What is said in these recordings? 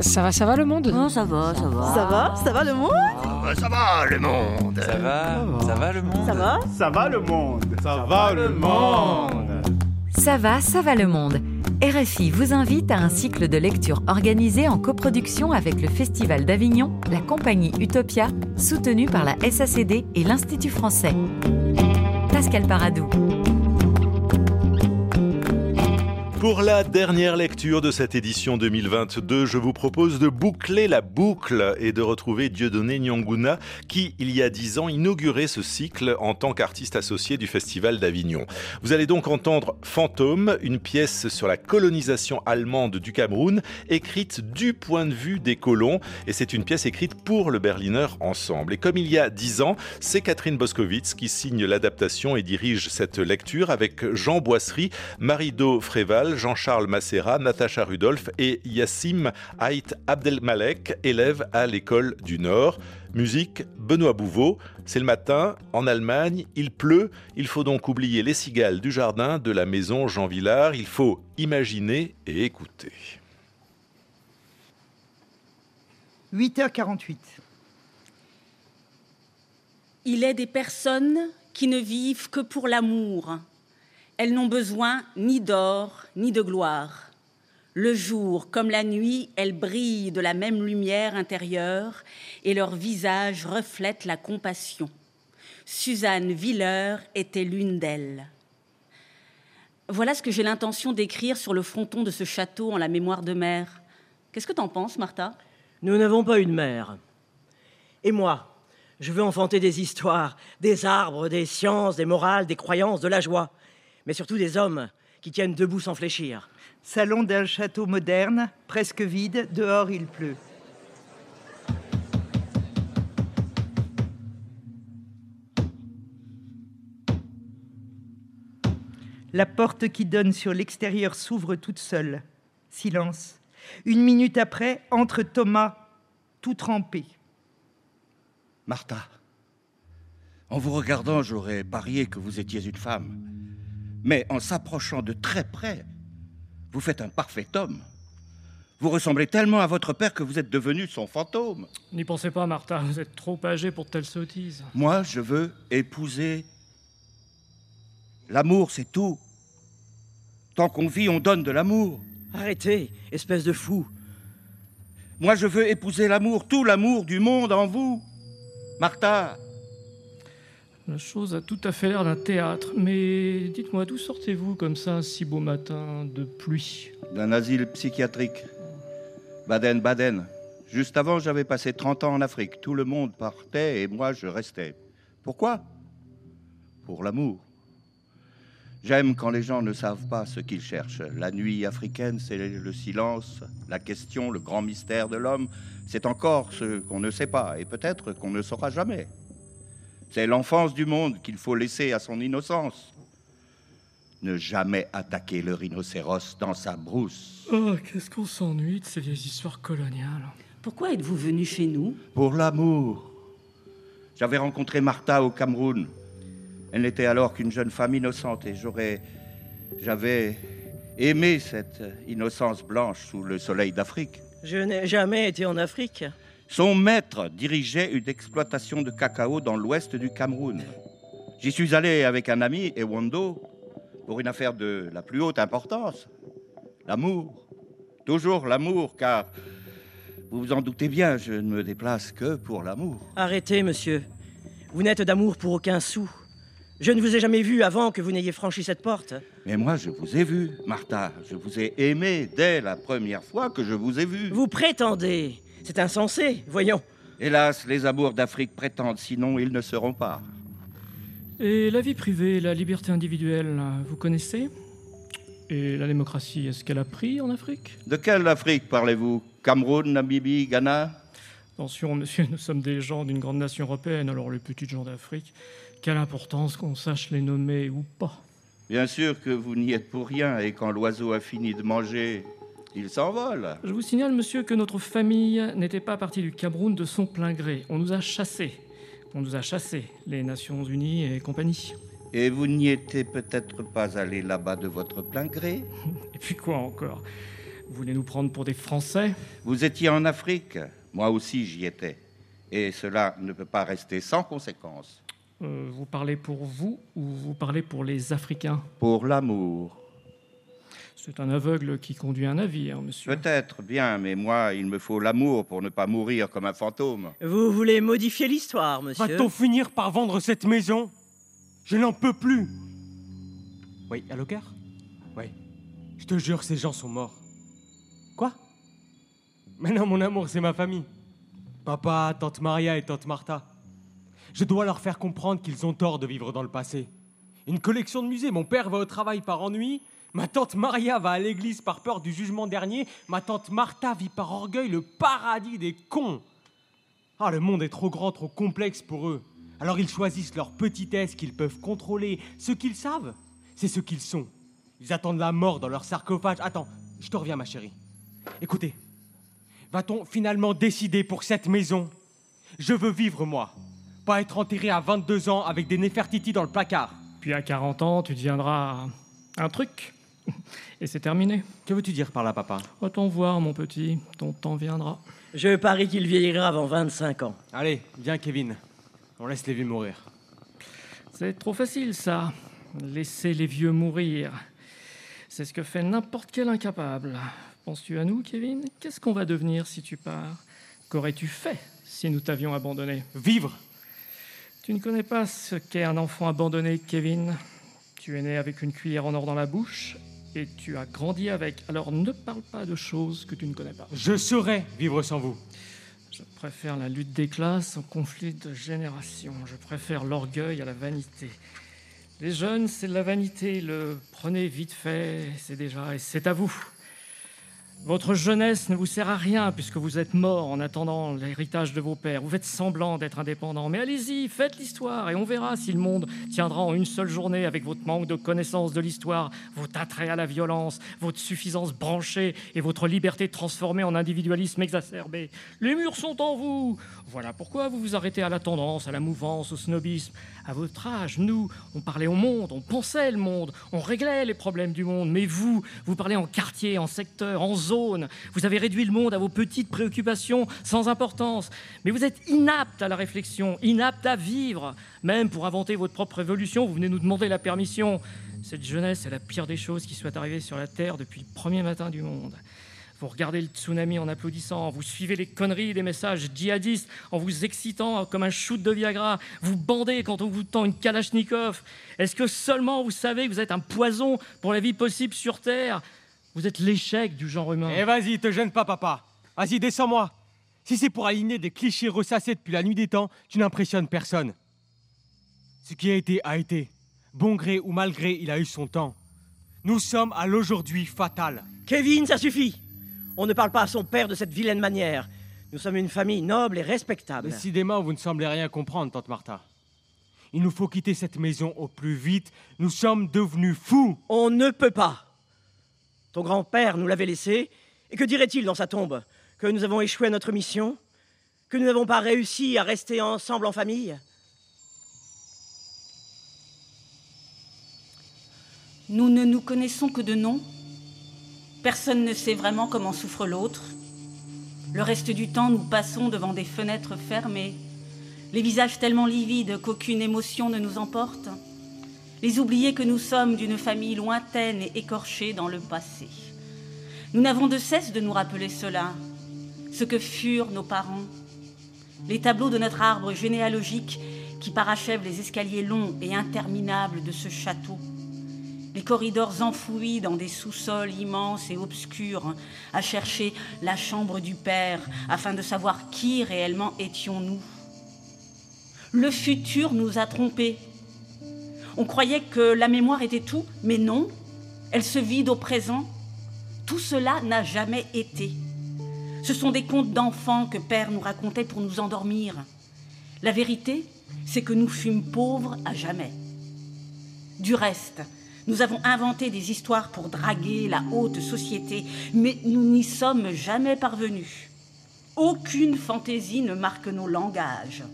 Ça va, ça va le monde Non, ça va, ça va. Ça va Ça va le monde Ah, ça va le monde Ça va Ça va le monde Ça va Ça va le monde Ça va le monde Ça va, ça va le monde. RFI vous invite à un cycle de lecture organisé en coproduction avec le Festival d'Avignon, la compagnie Utopia, soutenue par la SACD et l'Institut français. Pascal Paradou. Pour la dernière lecture de cette édition 2022, je vous propose de boucler la boucle et de retrouver Dieudonné Nyonguna qui, il y a dix ans, inaugurait ce cycle en tant qu'artiste associé du Festival d'Avignon. Vous allez donc entendre Fantôme, une pièce sur la colonisation allemande du Cameroun, écrite du point de vue des colons, et c'est une pièce écrite pour le Berliner Ensemble. Et comme il y a dix ans, c'est Catherine Boskowitz qui signe l'adaptation et dirige cette lecture avec Jean Boisserie, Marido Fréval, Jean-Charles Macera, Natacha Rudolph et Yassim Haït Abdelmalek, élève à l'école du Nord. Musique, Benoît Bouveau. C'est le matin, en Allemagne, il pleut. Il faut donc oublier les cigales du jardin de la maison Jean Villard. Il faut imaginer et écouter. 8h48. Il est des personnes qui ne vivent que pour l'amour. Elles n'ont besoin ni d'or ni de gloire. Le jour comme la nuit, elles brillent de la même lumière intérieure et leur visage reflète la compassion. Suzanne Villeur était l'une d'elles. Voilà ce que j'ai l'intention d'écrire sur le fronton de ce château en la mémoire de mère. Qu'est-ce que t'en penses, Martha? Nous n'avons pas une mère. Et moi, je veux enfanter des histoires, des arbres, des sciences, des morales, des croyances, de la joie, mais surtout des hommes qui tiennent debout sans fléchir. Salon d'un château moderne, presque vide, dehors il pleut. La porte qui donne sur l'extérieur s'ouvre toute seule. Silence. Une minute après, entre Thomas, tout trempé. Martha, en vous regardant, j'aurais parié que vous étiez une femme. Mais en s'approchant de très près, vous faites un parfait homme. Vous ressemblez tellement à votre père que vous êtes devenu son fantôme. N'y pensez pas, Martha, vous êtes trop âgé pour de telles sottises. Moi, je veux épouser. L'amour, c'est tout. Tant qu'on vit, on donne de l'amour. Arrêtez, espèce de fou. Moi, je veux épouser l'amour, tout l'amour du monde en vous. Martha, La chose a tout à fait l'air d'un théâtre, mais dites-moi, d'où sortez-vous comme ça, un si beau matin de pluie? D'un asile psychiatrique. Baden-Baden. Juste avant, j'avais passé 30 ans en Afrique. Tout le monde partait et moi, je restais. Pourquoi? Pour l'amour. J'aime quand les gens ne savent pas ce qu'ils cherchent. La nuit africaine, c'est le silence, la question, le grand mystère de l'homme. C'est encore ce qu'on ne sait pas et peut-être qu'on ne saura jamais. C'est l'enfance du monde qu'il faut laisser à son innocence. Ne jamais attaquer le rhinocéros dans sa brousse. Oh, qu'est-ce qu'on s'ennuie de ces vieilles histoires coloniales. Pourquoi êtes-vous venu chez nous? Pour l'amour. J'avais rencontré Martha au Cameroun. Elle n'était alors qu'une jeune femme innocente et j'aurais. J'avais aimé cette innocence blanche sous le soleil d'Afrique. Je n'ai jamais été en Afrique. Son maître dirigeait une exploitation de cacao dans l'ouest du Cameroun. J'y suis allé avec un ami, Ewando, pour une affaire de la plus haute importance. L'amour. Toujours l'amour, car vous vous en doutez bien, je ne me déplace que pour l'amour. Arrêtez, monsieur. Vous n'êtes d'amour pour aucun sou. Je ne vous ai jamais vu avant que vous n'ayez franchi cette porte. Mais moi, je vous ai vu, Martha. Je vous ai aimé dès la première fois que je vous ai vu. Vous prétendez. C'est insensé, voyons. Hélas, les amours d'Afrique prétendent, sinon ils ne seront pas. Et la vie privée, la liberté individuelle, vous connaissez? Et la démocratie, est-ce qu'elle a pris en Afrique? De quelle Afrique parlez-vous? Cameroun, Namibie, Ghana? Attention, monsieur, nous sommes des gens d'une grande nation européenne, alors les petites gens d'Afrique, quelle importance qu'on sache les nommer ou pas. Bien sûr que vous n'y êtes pour rien, et quand l'oiseau a fini de manger, il s'envole. Je vous signale, monsieur, que notre famille n'était pas partie du Cameroun de son plein gré. On nous a chassés. On nous a chassés, les Nations Unies et compagnie. Et vous n'y étiez peut-être pas allé là-bas de votre plein gré Et puis quoi encore? Vous voulez nous prendre pour des Français? Vous étiez en Afrique, moi aussi j'y étais. Et cela ne peut pas rester sans conséquences. Euh, vous parlez pour vous ou vous parlez pour les Africains? Pour l'amour. C'est un aveugle qui conduit un navire, monsieur. Peut-être bien, mais moi, il me faut l'amour pour ne pas mourir comme un fantôme. Vous voulez modifier l'histoire, monsieur Va-t-on finir par vendre cette maison? Je n'en peux plus. Oui, allô, cœur Oui. Je te jure, ces gens sont morts. Quoi? Mais non, mon amour, c'est ma famille. Papa, tante Maria et tante Martha. Je dois leur faire comprendre qu'ils ont tort de vivre dans le passé. Une collection de musées, mon père va au travail par ennui, ma tante Maria va à l'église par peur du jugement dernier, ma tante Martha vit par orgueil le paradis des cons. Ah, le monde est trop grand, trop complexe pour eux. Alors ils choisissent leur petitesse qu'ils peuvent contrôler. Ce qu'ils savent, c'est ce qu'ils sont. Ils attendent la mort dans leur sarcophage. Attends, je te reviens, ma chérie. Écoutez, va-t-on finalement décider pour cette maison? Je veux vivre, moi. Pas être enterré à 22 ans avec des Néfertiti dans le placard. Puis à 40 ans, tu deviendras un truc. Et c'est terminé. Que veux-tu dire par là, papa? Va-t-on voir, mon petit, ton temps viendra. Je parie qu'il vieillira avant 25 ans. Allez, viens, Kevin. On laisse les vieux mourir. C'est trop facile, ça. Laisser les vieux mourir. C'est ce que fait n'importe quel incapable. Penses-tu à nous, Kevin? Qu'est-ce qu'on va devenir si tu pars? Qu'aurais-tu fait si nous t'avions abandonné? Vivre Tu ne connais pas ce qu'est un enfant abandonné, Kevin? Tu es né avec une cuillère en or dans la bouche et tu as grandi avec. Alors ne parle pas de choses que tu ne connais pas. Je saurais vivre sans vous. Je préfère la lutte des classes au conflit de génération. Je préfère l'orgueil à la vanité. Les jeunes, c'est de la vanité. Le prenez vite fait, c'est déjà, et c'est à vous. Votre jeunesse ne vous sert à rien puisque vous êtes mort en attendant l'héritage de vos pères. Vous faites semblant d'être indépendant. Mais allez-y, faites l'histoire et on verra si le monde tiendra en une seule journée avec votre manque de connaissance de l'histoire, votre attrait à la violence, votre suffisance branchée et votre liberté transformée en individualisme exacerbé. Les murs sont en vous. Voilà pourquoi vous vous arrêtez à la tendance, à la mouvance, au snobisme. À votre âge, nous, on parlait au monde, on pensait le monde, on réglait les problèmes du monde. Mais vous, vous parlez en quartier, en secteur, en zone. Vous avez réduit le monde à vos petites préoccupations sans importance. Mais vous êtes inapte à la réflexion, inapte à vivre. Même pour inventer votre propre révolution, vous venez nous demander la permission. Cette jeunesse est la pire des choses qui soit arrivée sur la Terre depuis le premier matin du monde. Vous regardez le tsunami en applaudissant, vous suivez les conneries des messages djihadistes en vous excitant comme un shoot de Viagra, vous bandez quand on vous tend une Kalachnikov. Est-ce que seulement vous savez que vous êtes un poison pour la vie possible sur Terre? Vous êtes l'échec du genre humain. Eh vas-y, te gêne pas, papa. Vas-y, descends-moi. Si c'est pour aligner des clichés ressassés depuis la nuit des temps, tu n'impressionnes personne. Ce qui a été a été. Bon gré ou mal gré, il a eu son temps. Nous sommes à l'aujourd'hui fatal. Kevin, ça suffit On ne parle pas à son père de cette vilaine manière. Nous sommes une famille noble et respectable. Décidément, vous ne semblez rien comprendre, tante Martha. Il nous faut quitter cette maison au plus vite. Nous sommes devenus fous. On ne peut pas. Ton grand-père nous l'avait laissé. Et que dirait-il dans sa tombe Que nous avons échoué à notre mission Que nous n'avons pas réussi à rester ensemble en famille Nous ne nous connaissons que de nom. Personne ne sait vraiment comment souffre l'autre. Le reste du temps, nous passons devant des fenêtres fermées, les visages tellement livides qu'aucune émotion ne nous emporte, les oubliés que nous sommes d'une famille lointaine et écorchée dans le passé. Nous n'avons de cesse de nous rappeler cela, ce que furent nos parents, les tableaux de notre arbre généalogique qui parachèvent les escaliers longs et interminables de ce château les corridors enfouis dans des sous-sols immenses et obscurs, à chercher la chambre du Père afin de savoir qui réellement étions-nous. Le futur nous a trompés. On croyait que la mémoire était tout, mais non, elle se vide au présent. Tout cela n'a jamais été. Ce sont des contes d'enfants que Père nous racontait pour nous endormir. La vérité, c'est que nous fûmes pauvres à jamais. Du reste, nous avons inventé des histoires pour draguer la haute société, mais nous n'y sommes jamais parvenus. Aucune fantaisie ne marque nos langages.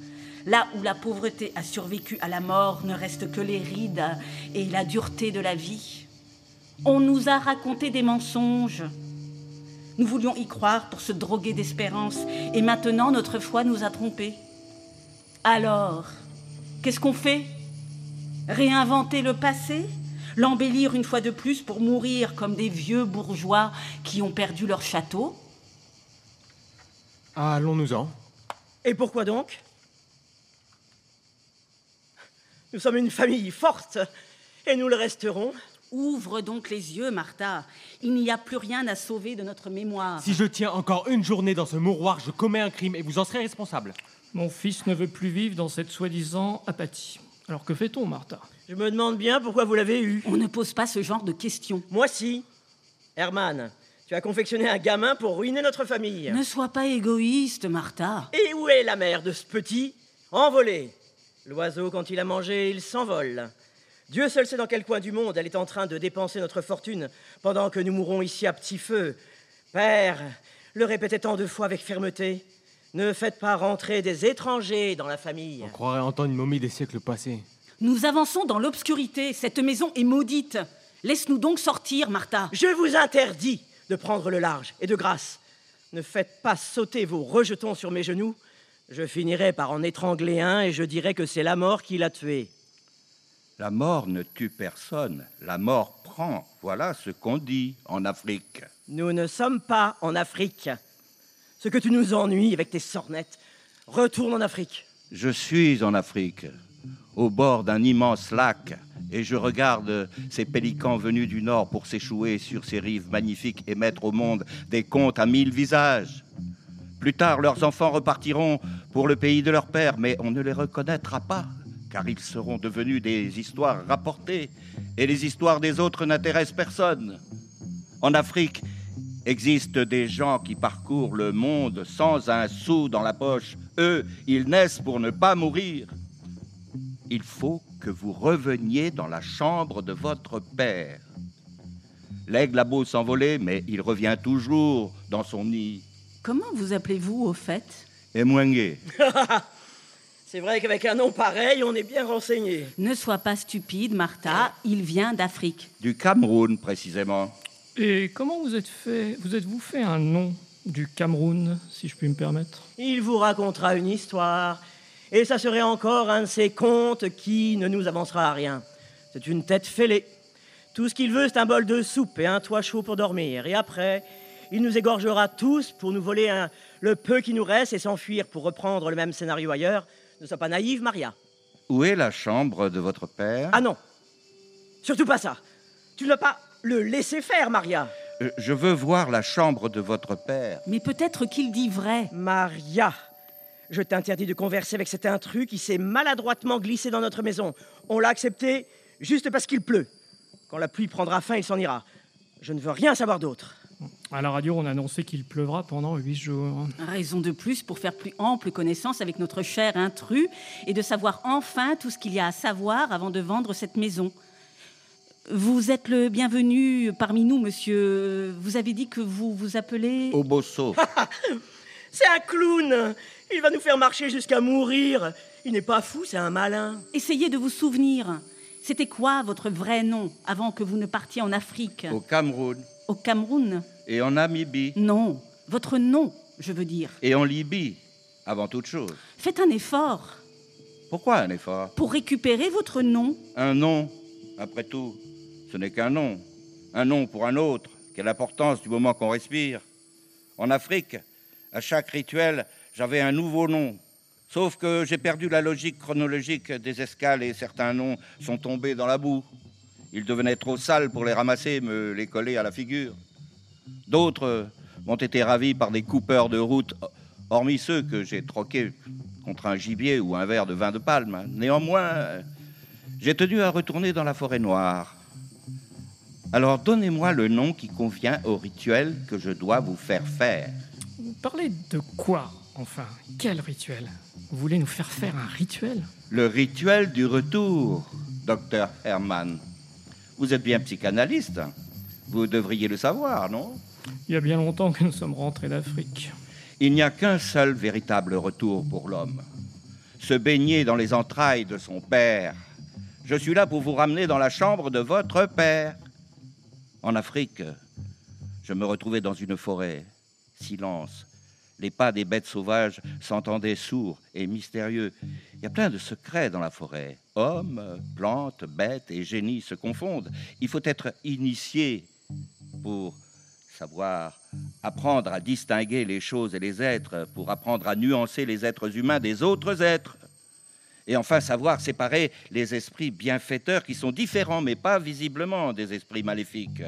Là où la pauvreté a survécu à la mort, ne reste que les rides et la dureté de la vie. On nous a raconté des mensonges. Nous voulions y croire pour se droguer d'espérance, et maintenant notre foi nous a trompés. Alors, qu'est-ce qu'on fait? Réinventer le passé? L'embellir une fois de plus pour mourir comme des vieux bourgeois qui ont perdu leur château? Allons-nous-en. Et pourquoi donc? Nous sommes une famille forte et nous le resterons. Ouvre donc les yeux, Martha. Il n'y a plus rien à sauver de notre mémoire. Si je tiens encore une journée dans ce mouroir, je commets un crime et vous en serez responsable. Mon fils ne veut plus vivre dans cette soi-disant apathie. Alors que fait-on, Martha? Je me demande bien pourquoi vous l'avez eu. On ne pose pas ce genre de questions. Moi si. Herman, tu as confectionné un gamin pour ruiner notre famille. Ne sois pas égoïste, Martha. Et où est la mère de ce petit Envolé? L'oiseau, quand il a mangé, il s'envole. Dieu seul sait dans quel coin du monde elle est en train de dépenser notre fortune pendant que nous mourrons ici à petit feu. Père, le répétait tant de fois avec fermeté, ne faites pas rentrer des étrangers dans la famille. On croirait entendre une momie des siècles passés. Nous avançons dans l'obscurité. Cette maison est maudite. Laisse-nous donc sortir, Martha. Je vous interdis de prendre le large et de grâce. Ne faites pas sauter vos rejetons sur mes genoux. Je finirai par en étrangler un et je dirai que c'est la mort qui l'a tué. La mort ne tue personne, la mort prend. Voilà ce qu'on dit en Afrique. Nous ne sommes pas en Afrique. Ce que tu nous ennuies avec tes sornettes, retourne en Afrique. Je suis en Afrique, au bord d'un immense lac, et je regarde ces pélicans venus du nord pour s'échouer sur ces rives magnifiques et mettre au monde des contes à mille visages. Plus tard, leurs enfants repartiront pour le pays de leur père, mais on ne les reconnaîtra pas car ils seront devenus des histoires rapportées, et les histoires des autres n'intéressent personne. En Afrique, existent des gens qui parcourent le monde sans un sou dans la poche. Eux, ils naissent pour ne pas mourir. Il faut que vous reveniez dans la chambre de votre père. L'aigle a beau s'envoler, mais il revient toujours dans son nid. Comment vous appelez-vous au fait Emwenge. C'est vrai qu'avec un nom pareil, on est bien renseigné. Ne sois pas stupide, Martha, il vient d'Afrique. Du Cameroun, précisément. Et comment vous êtes fait, vous êtes-vous fait un nom du Cameroun, si je puis me permettre? Il vous racontera une histoire, et ça serait encore un de ces contes qui ne nous avancera à rien. C'est une tête fêlée. Tout ce qu'il veut, c'est un bol de soupe et un toit chaud pour dormir. Et après, il nous égorgera tous pour nous voler un, le peu qui nous reste et s'enfuir pour reprendre le même scénario ailleurs. Ne sois pas naïve, Maria. Où est la chambre de votre père? Ah non Surtout pas ça Tu ne vas pas le laisser faire, Maria Euh, Je veux voir la chambre de votre père. Mais peut-être qu'il dit vrai. Maria Je t'interdis de converser avec cet intrus qui s'est maladroitement glissé dans notre maison. On l'a accepté juste parce qu'il pleut. Quand la pluie prendra fin, il s'en ira. Je ne veux rien savoir d'autre. À la radio, on a annoncé qu'il pleuvra pendant huit jours. Raison de plus pour faire plus ample connaissance avec notre cher intrus et de savoir enfin tout ce qu'il y a à savoir avant de vendre cette maison. Vous êtes le bienvenu parmi nous, monsieur. Vous avez dit que vous vous appelez... Obosso. C'est un clown Il va nous faire marcher jusqu'à mourir Il n'est pas fou, c'est un malin. Essayez de vous souvenir. C'était quoi votre vrai nom avant que vous ne partiez en Afrique? Au Cameroun. Au Cameroun? Et en Namibie. Non, votre nom, je veux dire. Et en Libye. Avant toute chose. Faites un effort Pourquoi un effort? Pour récupérer votre nom. Un nom, après tout, ce n'est qu'un nom. Un nom pour un autre. Quelle importance du moment qu'on respire. En Afrique, à chaque rituel, j'avais un nouveau nom. Sauf que j'ai perdu la logique chronologique des escales et certains noms sont tombés dans la boue. Ils devenaient trop sales pour les ramasser me les coller à la figure. D'autres m'ont été ravis par des coupeurs de route, hormis ceux que j'ai troqués contre un gibier ou un verre de vin de palme. Néanmoins, j'ai tenu à retourner dans la forêt noire. Alors donnez-moi le nom qui convient au rituel que je dois vous faire faire. Vous parlez de quoi, enfin? Quel rituel? Vous voulez nous faire faire un rituel? Le rituel du retour, docteur Herman. Vous êtes bien psychanalyste. Vous devriez le savoir, non? Il y a bien longtemps que nous sommes rentrés d'Afrique. Il n'y a qu'un seul véritable retour pour l'homme. Se baigner dans les entrailles de son père. Je suis là pour vous ramener dans la chambre de votre père. En Afrique, Je me retrouvais dans une forêt. Silence. Les pas des bêtes sauvages s'entendaient sourds et mystérieux. Il y a plein de secrets dans la forêt. Hommes, plantes, bêtes et génies se confondent. Il faut être initié pour savoir apprendre à distinguer les choses et les êtres, pour apprendre à nuancer les êtres humains des autres êtres. Et enfin savoir séparer les esprits bienfaiteurs qui sont différents mais pas visiblement des esprits maléfiques.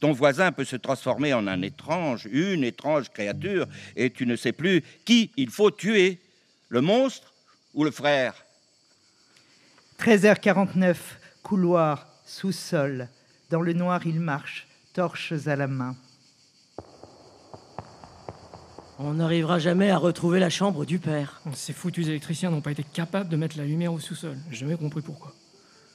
Ton voisin peut se transformer en un étrange, une étrange créature, et tu ne sais plus qui il faut tuer, le monstre ou le frère. 13h49, couloir, sous-sol. Dans le noir, il marche, torches à la main. On n'arrivera jamais à retrouver la chambre du père. Ces foutus électriciens n'ont pas été capables de mettre la lumière au sous-sol. J'ai jamais compris pourquoi.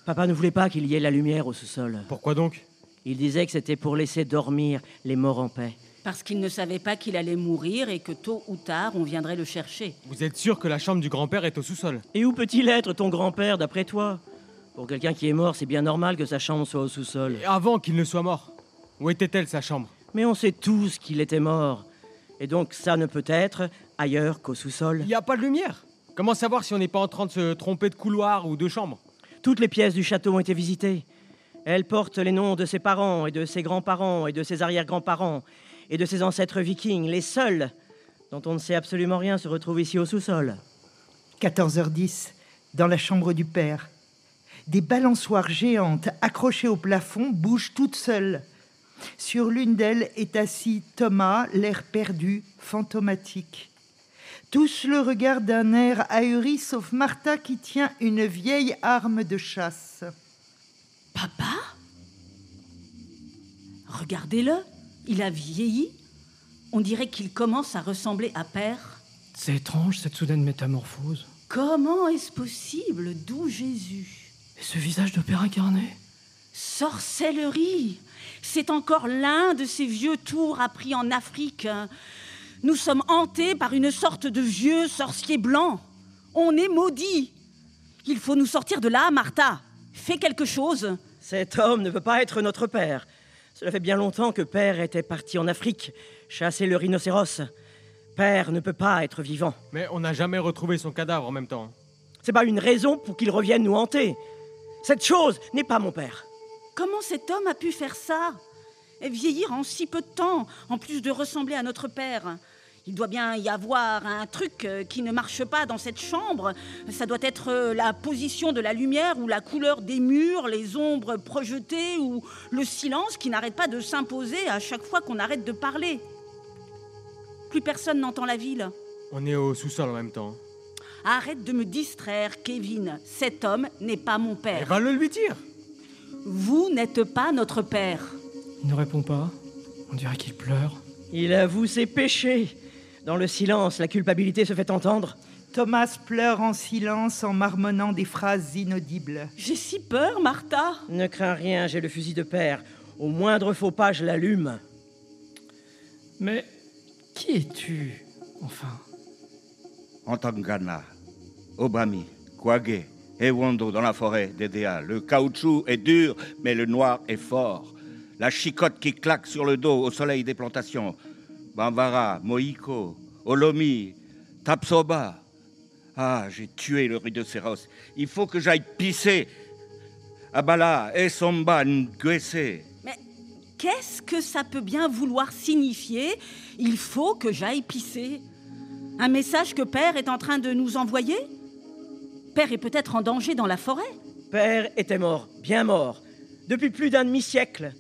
Papa ne voulait pas qu'il y ait la lumière au sous-sol. Pourquoi donc? Il disait que c'était pour laisser dormir les morts en paix. Parce qu'il ne savait pas qu'il allait mourir et que tôt ou tard, on viendrait le chercher. Vous êtes sûr que la chambre du grand-père est au sous-sol? Et où peut-il être, ton grand-père, d'après toi? Pour quelqu'un qui est mort, c'est bien normal que sa chambre soit au sous-sol. Et avant qu'il ne soit mort, où était-elle sa chambre? Mais on sait tous qu'il était mort. Et donc ça ne peut être ailleurs qu'au sous-sol. Il n'y a pas de lumière Comment savoir si on n'est pas en train de se tromper de couloir ou de chambre? Toutes les pièces du château ont été visitées. Elles portent les noms de ses parents et de ses grands-parents et de ses arrière-grands-parents et de ses ancêtres vikings. Les seuls dont on ne sait absolument rien se retrouvent ici au sous-sol. 14h10, dans la chambre du père. Des balançoires géantes accrochées au plafond bougent toutes seules. Sur l'une d'elles est assis Thomas, l'air perdu, fantomatique. Tous le regardent d'un air ahuri, sauf Martha qui tient une vieille arme de chasse. Papa? Regardez-le, il a vieilli. On dirait qu'il commence à ressembler à père. C'est étrange cette soudaine métamorphose. Comment est-ce possible? D'où Jésus? Et ce visage de père incarné? Sorcellerie C'est encore l'un de ces vieux tours appris en Afrique. Nous sommes hantés par une sorte de vieux sorcier blanc. On est maudits. Il faut nous sortir de là, Martha. Fais quelque chose. Cet homme ne peut pas être notre père. Cela fait bien longtemps que père était parti en Afrique, chasser le rhinocéros. Père ne peut pas être vivant. Mais on n'a jamais retrouvé son cadavre en même temps. C'est pas une raison pour qu'il revienne nous hanter. Cette chose n'est pas mon père. Comment cet homme a pu faire ça Et vieillir en si peu de temps, en plus de ressembler à notre père il doit bien y avoir un truc euh, qui ne marche pas dans cette chambre. Ça doit être euh, la position de la lumière ou la couleur des murs, les ombres projetées ou le silence qui n'arrête pas de s'imposer à chaque fois qu'on arrête de parler. Plus personne n'entend la ville. On est au sous-sol en même temps. Arrête de me distraire, Kevin. Cet homme n'est pas mon père. Eh va le lui dire. Vous n'êtes pas notre père. Il ne répond pas. On dirait qu'il pleure. Il avoue ses péchés. Dans le silence, la culpabilité se fait entendre. Thomas pleure en silence en marmonnant des phrases inaudibles. J'ai si peur, Martha. Ne crains rien, j'ai le fusil de père. Au moindre faux pas, je l'allume. Mais qui es-tu, enfin? Antangana, Obami, Kwage, Ewondo dans la forêt d'Edea. Le caoutchouc est dur, mais le noir est fort. La chicotte qui claque sur le dos au soleil des plantations. Bambara, Moïko, Olomi, Tapsoba. Ah, j'ai tué le rhinocéros. Il faut que j'aille pisser. Abala, Esomba, Nguese. Mais qu'est-ce que ça peut bien vouloir signifier? Il faut que j'aille pisser. Un message que Père est en train de nous envoyer? Père est peut-être en danger dans la forêt Père était mort, bien mort, depuis plus d'un demi-siècle.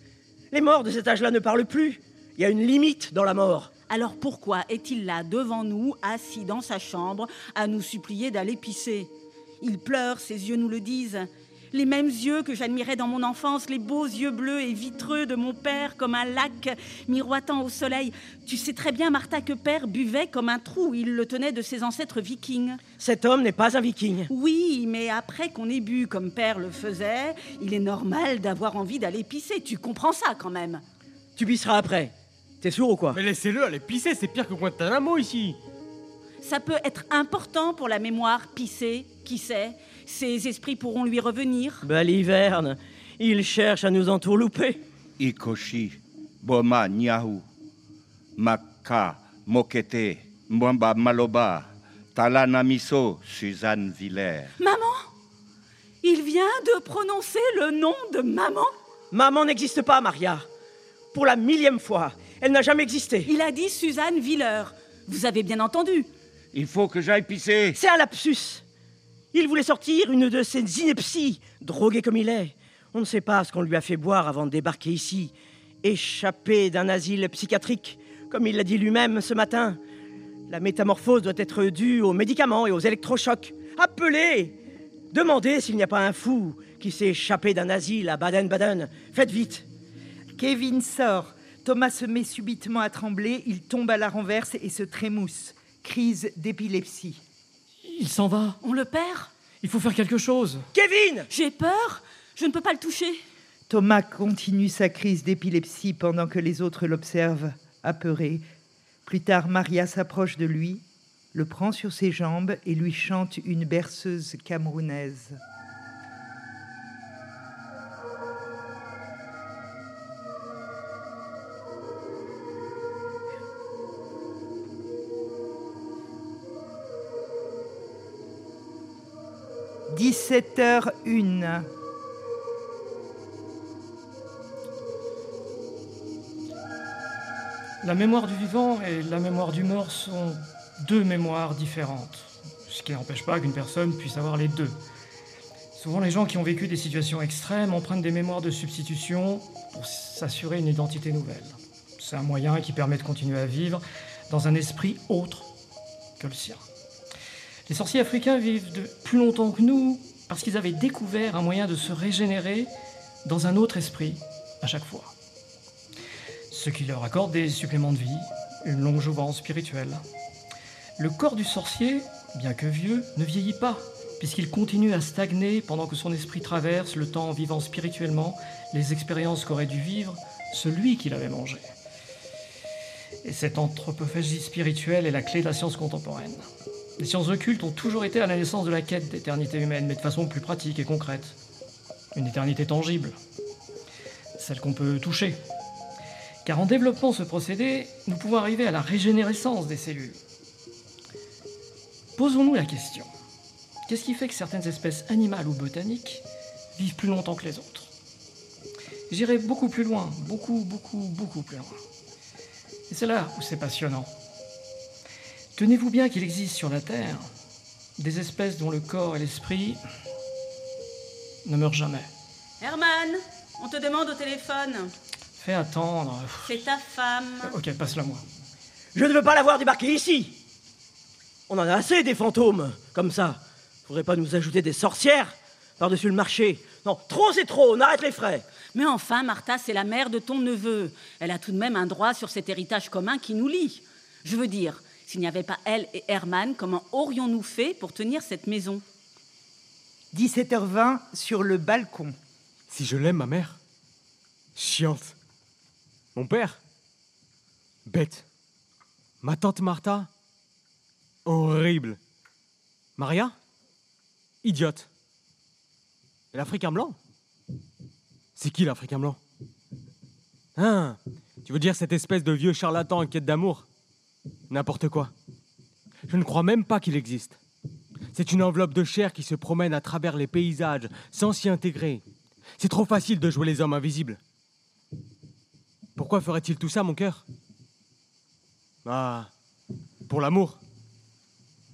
Les morts de cet âge-là ne parlent plus. Il y a une limite dans la mort. Alors pourquoi est-il là devant nous, assis dans sa chambre, à nous supplier d'aller pisser? Il pleure, ses yeux nous le disent. Les mêmes yeux que j'admirais dans mon enfance, les beaux yeux bleus et vitreux de mon père, comme un lac miroitant au soleil. Tu sais très bien, Martha, que père buvait comme un trou. Il le tenait de ses ancêtres vikings. Cet homme n'est pas un viking. Oui, mais après qu'on ait bu comme père le faisait, il est normal d'avoir envie d'aller pisser. Tu comprends ça quand même Tu pisseras après. T'es sourd ou quoi? Mais laissez-le aller pisser, c'est pire que Guantanamo ici. Ça peut être important pour la mémoire, pisser, qui sait? Ses esprits pourront lui revenir. Baliverne, il cherche à nous entourlouper. Ikoshi, Boma Niahu, Maka, Mokete, Mwamba Maloba, Talana Miso, Suzanne Villers. Maman Il vient de prononcer le nom de maman Maman n'existe pas, Maria. Pour la millième fois, elle n'a jamais existé. Il a dit Suzanne Villers. Vous avez bien entendu. Il faut que j'aille pisser. C'est un lapsus. Il voulait sortir une de ses inepties, drogué comme il est. On ne sait pas ce qu'on lui a fait boire avant de débarquer ici. Échappé d'un asile psychiatrique, comme il l'a dit lui-même ce matin. La métamorphose doit être due aux médicaments et aux électrochocs. Appelez Demandez s'il n'y a pas un fou qui s'est échappé d'un asile à Baden-Baden. Faites vite Kevin sort. Thomas se met subitement à trembler, il tombe à la renverse et se trémousse. Crise d'épilepsie. Il s'en va. On le perd Il faut faire quelque chose. Kevin J'ai peur. Je ne peux pas le toucher. Thomas continue sa crise d'épilepsie pendant que les autres l'observent, apeurés. Plus tard, Maria s'approche de lui, le prend sur ses jambes et lui chante une berceuse camerounaise. Dix-sept heures une. La mémoire du vivant et la mémoire du mort sont deux mémoires différentes, ce qui n'empêche pas qu'une personne puisse avoir les deux. Souvent, les gens qui ont vécu des situations extrêmes empruntent des mémoires de substitution pour s'assurer une identité nouvelle. C'est un moyen qui permet de continuer à vivre dans un esprit autre que le sien. Les sorciers africains vivent de plus longtemps que nous parce qu'ils avaient découvert un moyen de se régénérer dans un autre esprit à chaque fois ce qui leur accorde des suppléments de vie, une longue jouvence spirituelle. Le corps du sorcier, bien que vieux, ne vieillit pas, puisqu'il continue à stagner pendant que son esprit traverse le temps en vivant spirituellement les expériences qu'aurait dû vivre celui qui l'avait mangé. Et cette anthropophagie spirituelle est la clé de la science contemporaine. Les sciences occultes ont toujours été à la naissance de la quête d'éternité humaine, mais de façon plus pratique et concrète. Une éternité tangible, celle qu'on peut toucher, car en développant ce procédé, nous pouvons arriver à la régénérescence des cellules. Posons-nous la question. Qu'est-ce qui fait que certaines espèces animales ou botaniques vivent plus longtemps que les autres? J'irai beaucoup plus loin, beaucoup, beaucoup, beaucoup plus loin. Et c'est là où c'est passionnant. Tenez-vous bien qu'il existe sur la Terre des espèces dont le corps et l'esprit ne meurent jamais. Herman, on te demande au téléphone. Fais attendre. C'est ta femme. Ok, passe-la moi. Je ne veux pas la voir débarquer ici. On en a assez des fantômes, comme ça. Faudrait pas nous ajouter des sorcières par-dessus le marché. Non, trop c'est trop, on arrête les frais. Mais enfin, Martha, c'est la mère de ton neveu. Elle a tout de même un droit sur cet héritage commun qui nous lie. Je veux dire, s'il n'y avait pas elle et Herman, comment aurions-nous fait pour tenir cette maison? 17h20 sur le balcon. Si je l'aime, ma mère Chiante. Mon père Bête. Ma tante Martha Horrible. Maria Idiote. Et l'Africain blanc? C'est qui l'Africain blanc? Hein? Tu veux dire cette espèce de vieux charlatan en quête d'amour? N'importe quoi. Je ne crois même pas qu'il existe. C'est une enveloppe de chair qui se promène à travers les paysages sans s'y intégrer. C'est trop facile de jouer les hommes invisibles. Pourquoi ferait-il tout ça, mon cœur? Ah, pour l'amour.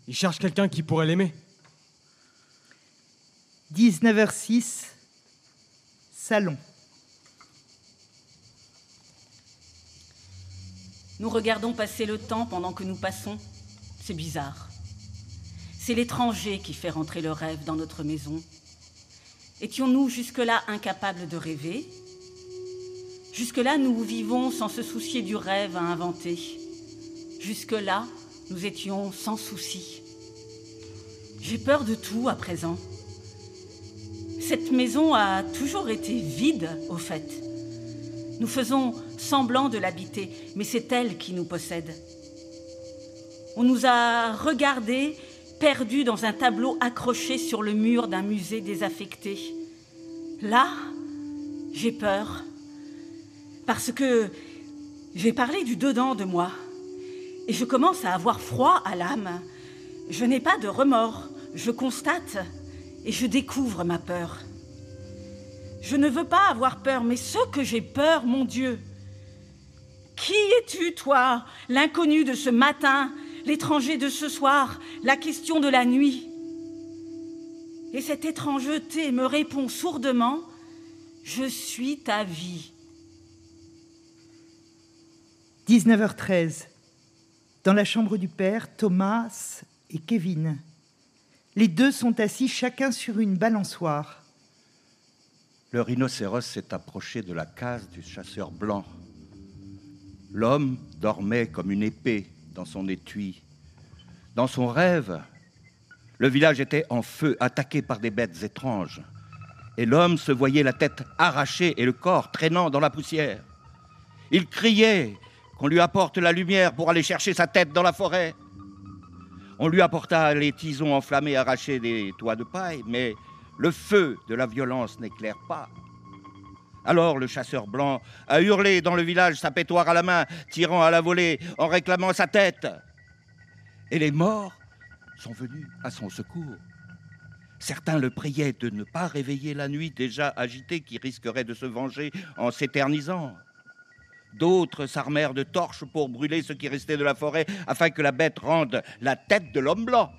Il cherche quelqu'un qui pourrait l'aimer. 19h06, salon. Nous regardons passer le temps pendant que nous passons. C'est bizarre. C'est l'étranger qui fait rentrer le rêve dans notre maison. Étions-nous jusque-là incapables de rêver? Jusque-là, nous vivons sans se soucier du rêve à inventer. Jusque-là, nous étions sans souci. J'ai peur de tout à présent. Cette maison a toujours été vide, au fait. Nous faisons semblant de l'habiter, mais c'est elle qui nous possède. On nous a regardés, perdus dans un tableau accroché sur le mur d'un musée désaffecté. Là, j'ai peur. Parce que J'ai parlé du dedans de moi. Et je commence à avoir froid à l'âme. Je n'ai pas de remords. Je constate et je découvre ma peur. Je ne veux pas avoir peur, mais ce que j'ai peur, mon Dieu. Qui es-tu, toi, l'inconnu de ce matin, l'étranger de ce soir, la question de la nuit? Et cette étrangeté me répond sourdement, Je suis ta vie. 19h13. Dans la chambre du père, Thomas et Kevin. Les deux sont assis chacun sur une balançoire. Le rhinocéros s'est approché de la case du chasseur blanc. L'homme dormait comme une épée dans son étui. Dans son rêve, le village était en feu, attaqué par des bêtes étranges. Et l'homme se voyait la tête arrachée et le corps traînant dans la poussière. Il criait qu'on lui apporte la lumière pour aller chercher sa tête dans la forêt. On lui apporta les tisons enflammés arrachés des toits de paille, mais le feu de la violence n'éclaire pas. Alors le chasseur blanc a hurlé dans le village, sa pétoire à la main, tirant à la volée, en réclamant sa tête. Et les morts sont venus à son secours. Certains le priaient de ne pas réveiller la nuit déjà agitée qui risquerait de se venger en s'éternisant. D'autres s'armèrent de torches pour brûler ce qui restait de la forêt afin que la bête rende la tête de l'homme blanc.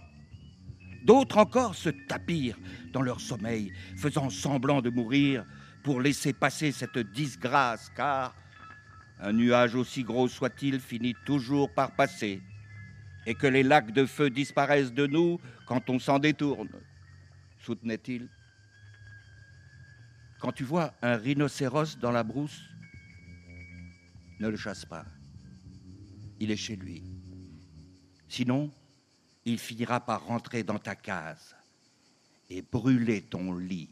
D'autres encore se tapirent dans leur sommeil, faisant semblant de mourir pour laisser passer cette disgrâce, car un nuage aussi gros soit-il finit toujours par passer, et que les lacs de feu disparaissent de nous quand on s'en détourne, soutenait-il. Quand tu vois un rhinocéros dans la brousse, ne le chasse pas. Il est chez lui. Sinon, il finira par rentrer dans ta case et brûler ton lit.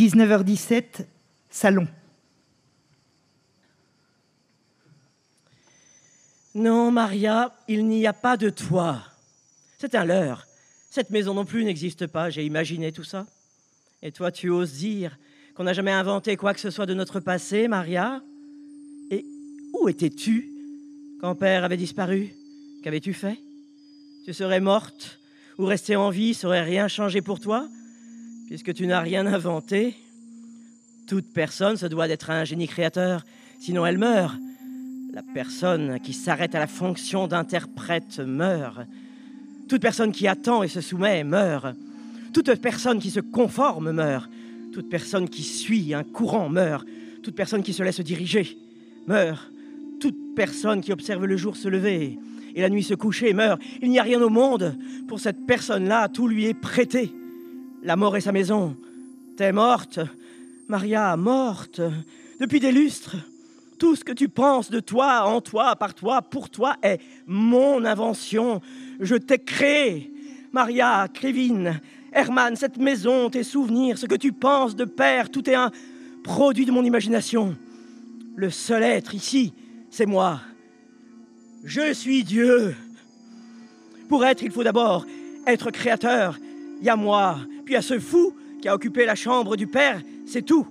19h17, salon. Non, Maria, il n'y a pas de toit. C'est un leurre. Cette maison non plus n'existe pas, j'ai imaginé tout ça. Et toi, tu oses dire qu'on n'a jamais inventé quoi que ce soit de notre passé, Maria? Et où étais-tu quand père avait disparu? Qu'avais-tu fait? Tu serais morte ou rester en vie serait rien changé pour toi? Puisque tu n'as rien inventé, toute personne se doit d'être un génie créateur, sinon elle meurt. La personne qui s'arrête à la fonction d'interprète meurt. Toute personne qui attend et se soumet meurt. Toute personne qui se conforme meurt. Toute personne qui suit un courant meurt. Toute personne qui se laisse diriger meurt. Toute personne qui observe le jour se lever et la nuit se coucher meurt. Il n'y a rien au monde. Pour cette personne-là, tout lui est prêté. La mort est sa maison. T'es morte. Maria, morte. Depuis des lustres. Tout ce que tu penses de toi, en toi, par toi, pour toi, est mon invention. Je t'ai créé. Maria, Kevin, Herman, cette maison, tes souvenirs, ce que tu penses de père, tout est un produit de mon imagination. Le seul être ici, c'est moi. Je suis Dieu. Pour être, il faut d'abord être créateur. Il y a moi, puis à ce fou qui a occupé la chambre du Père, c'est tout.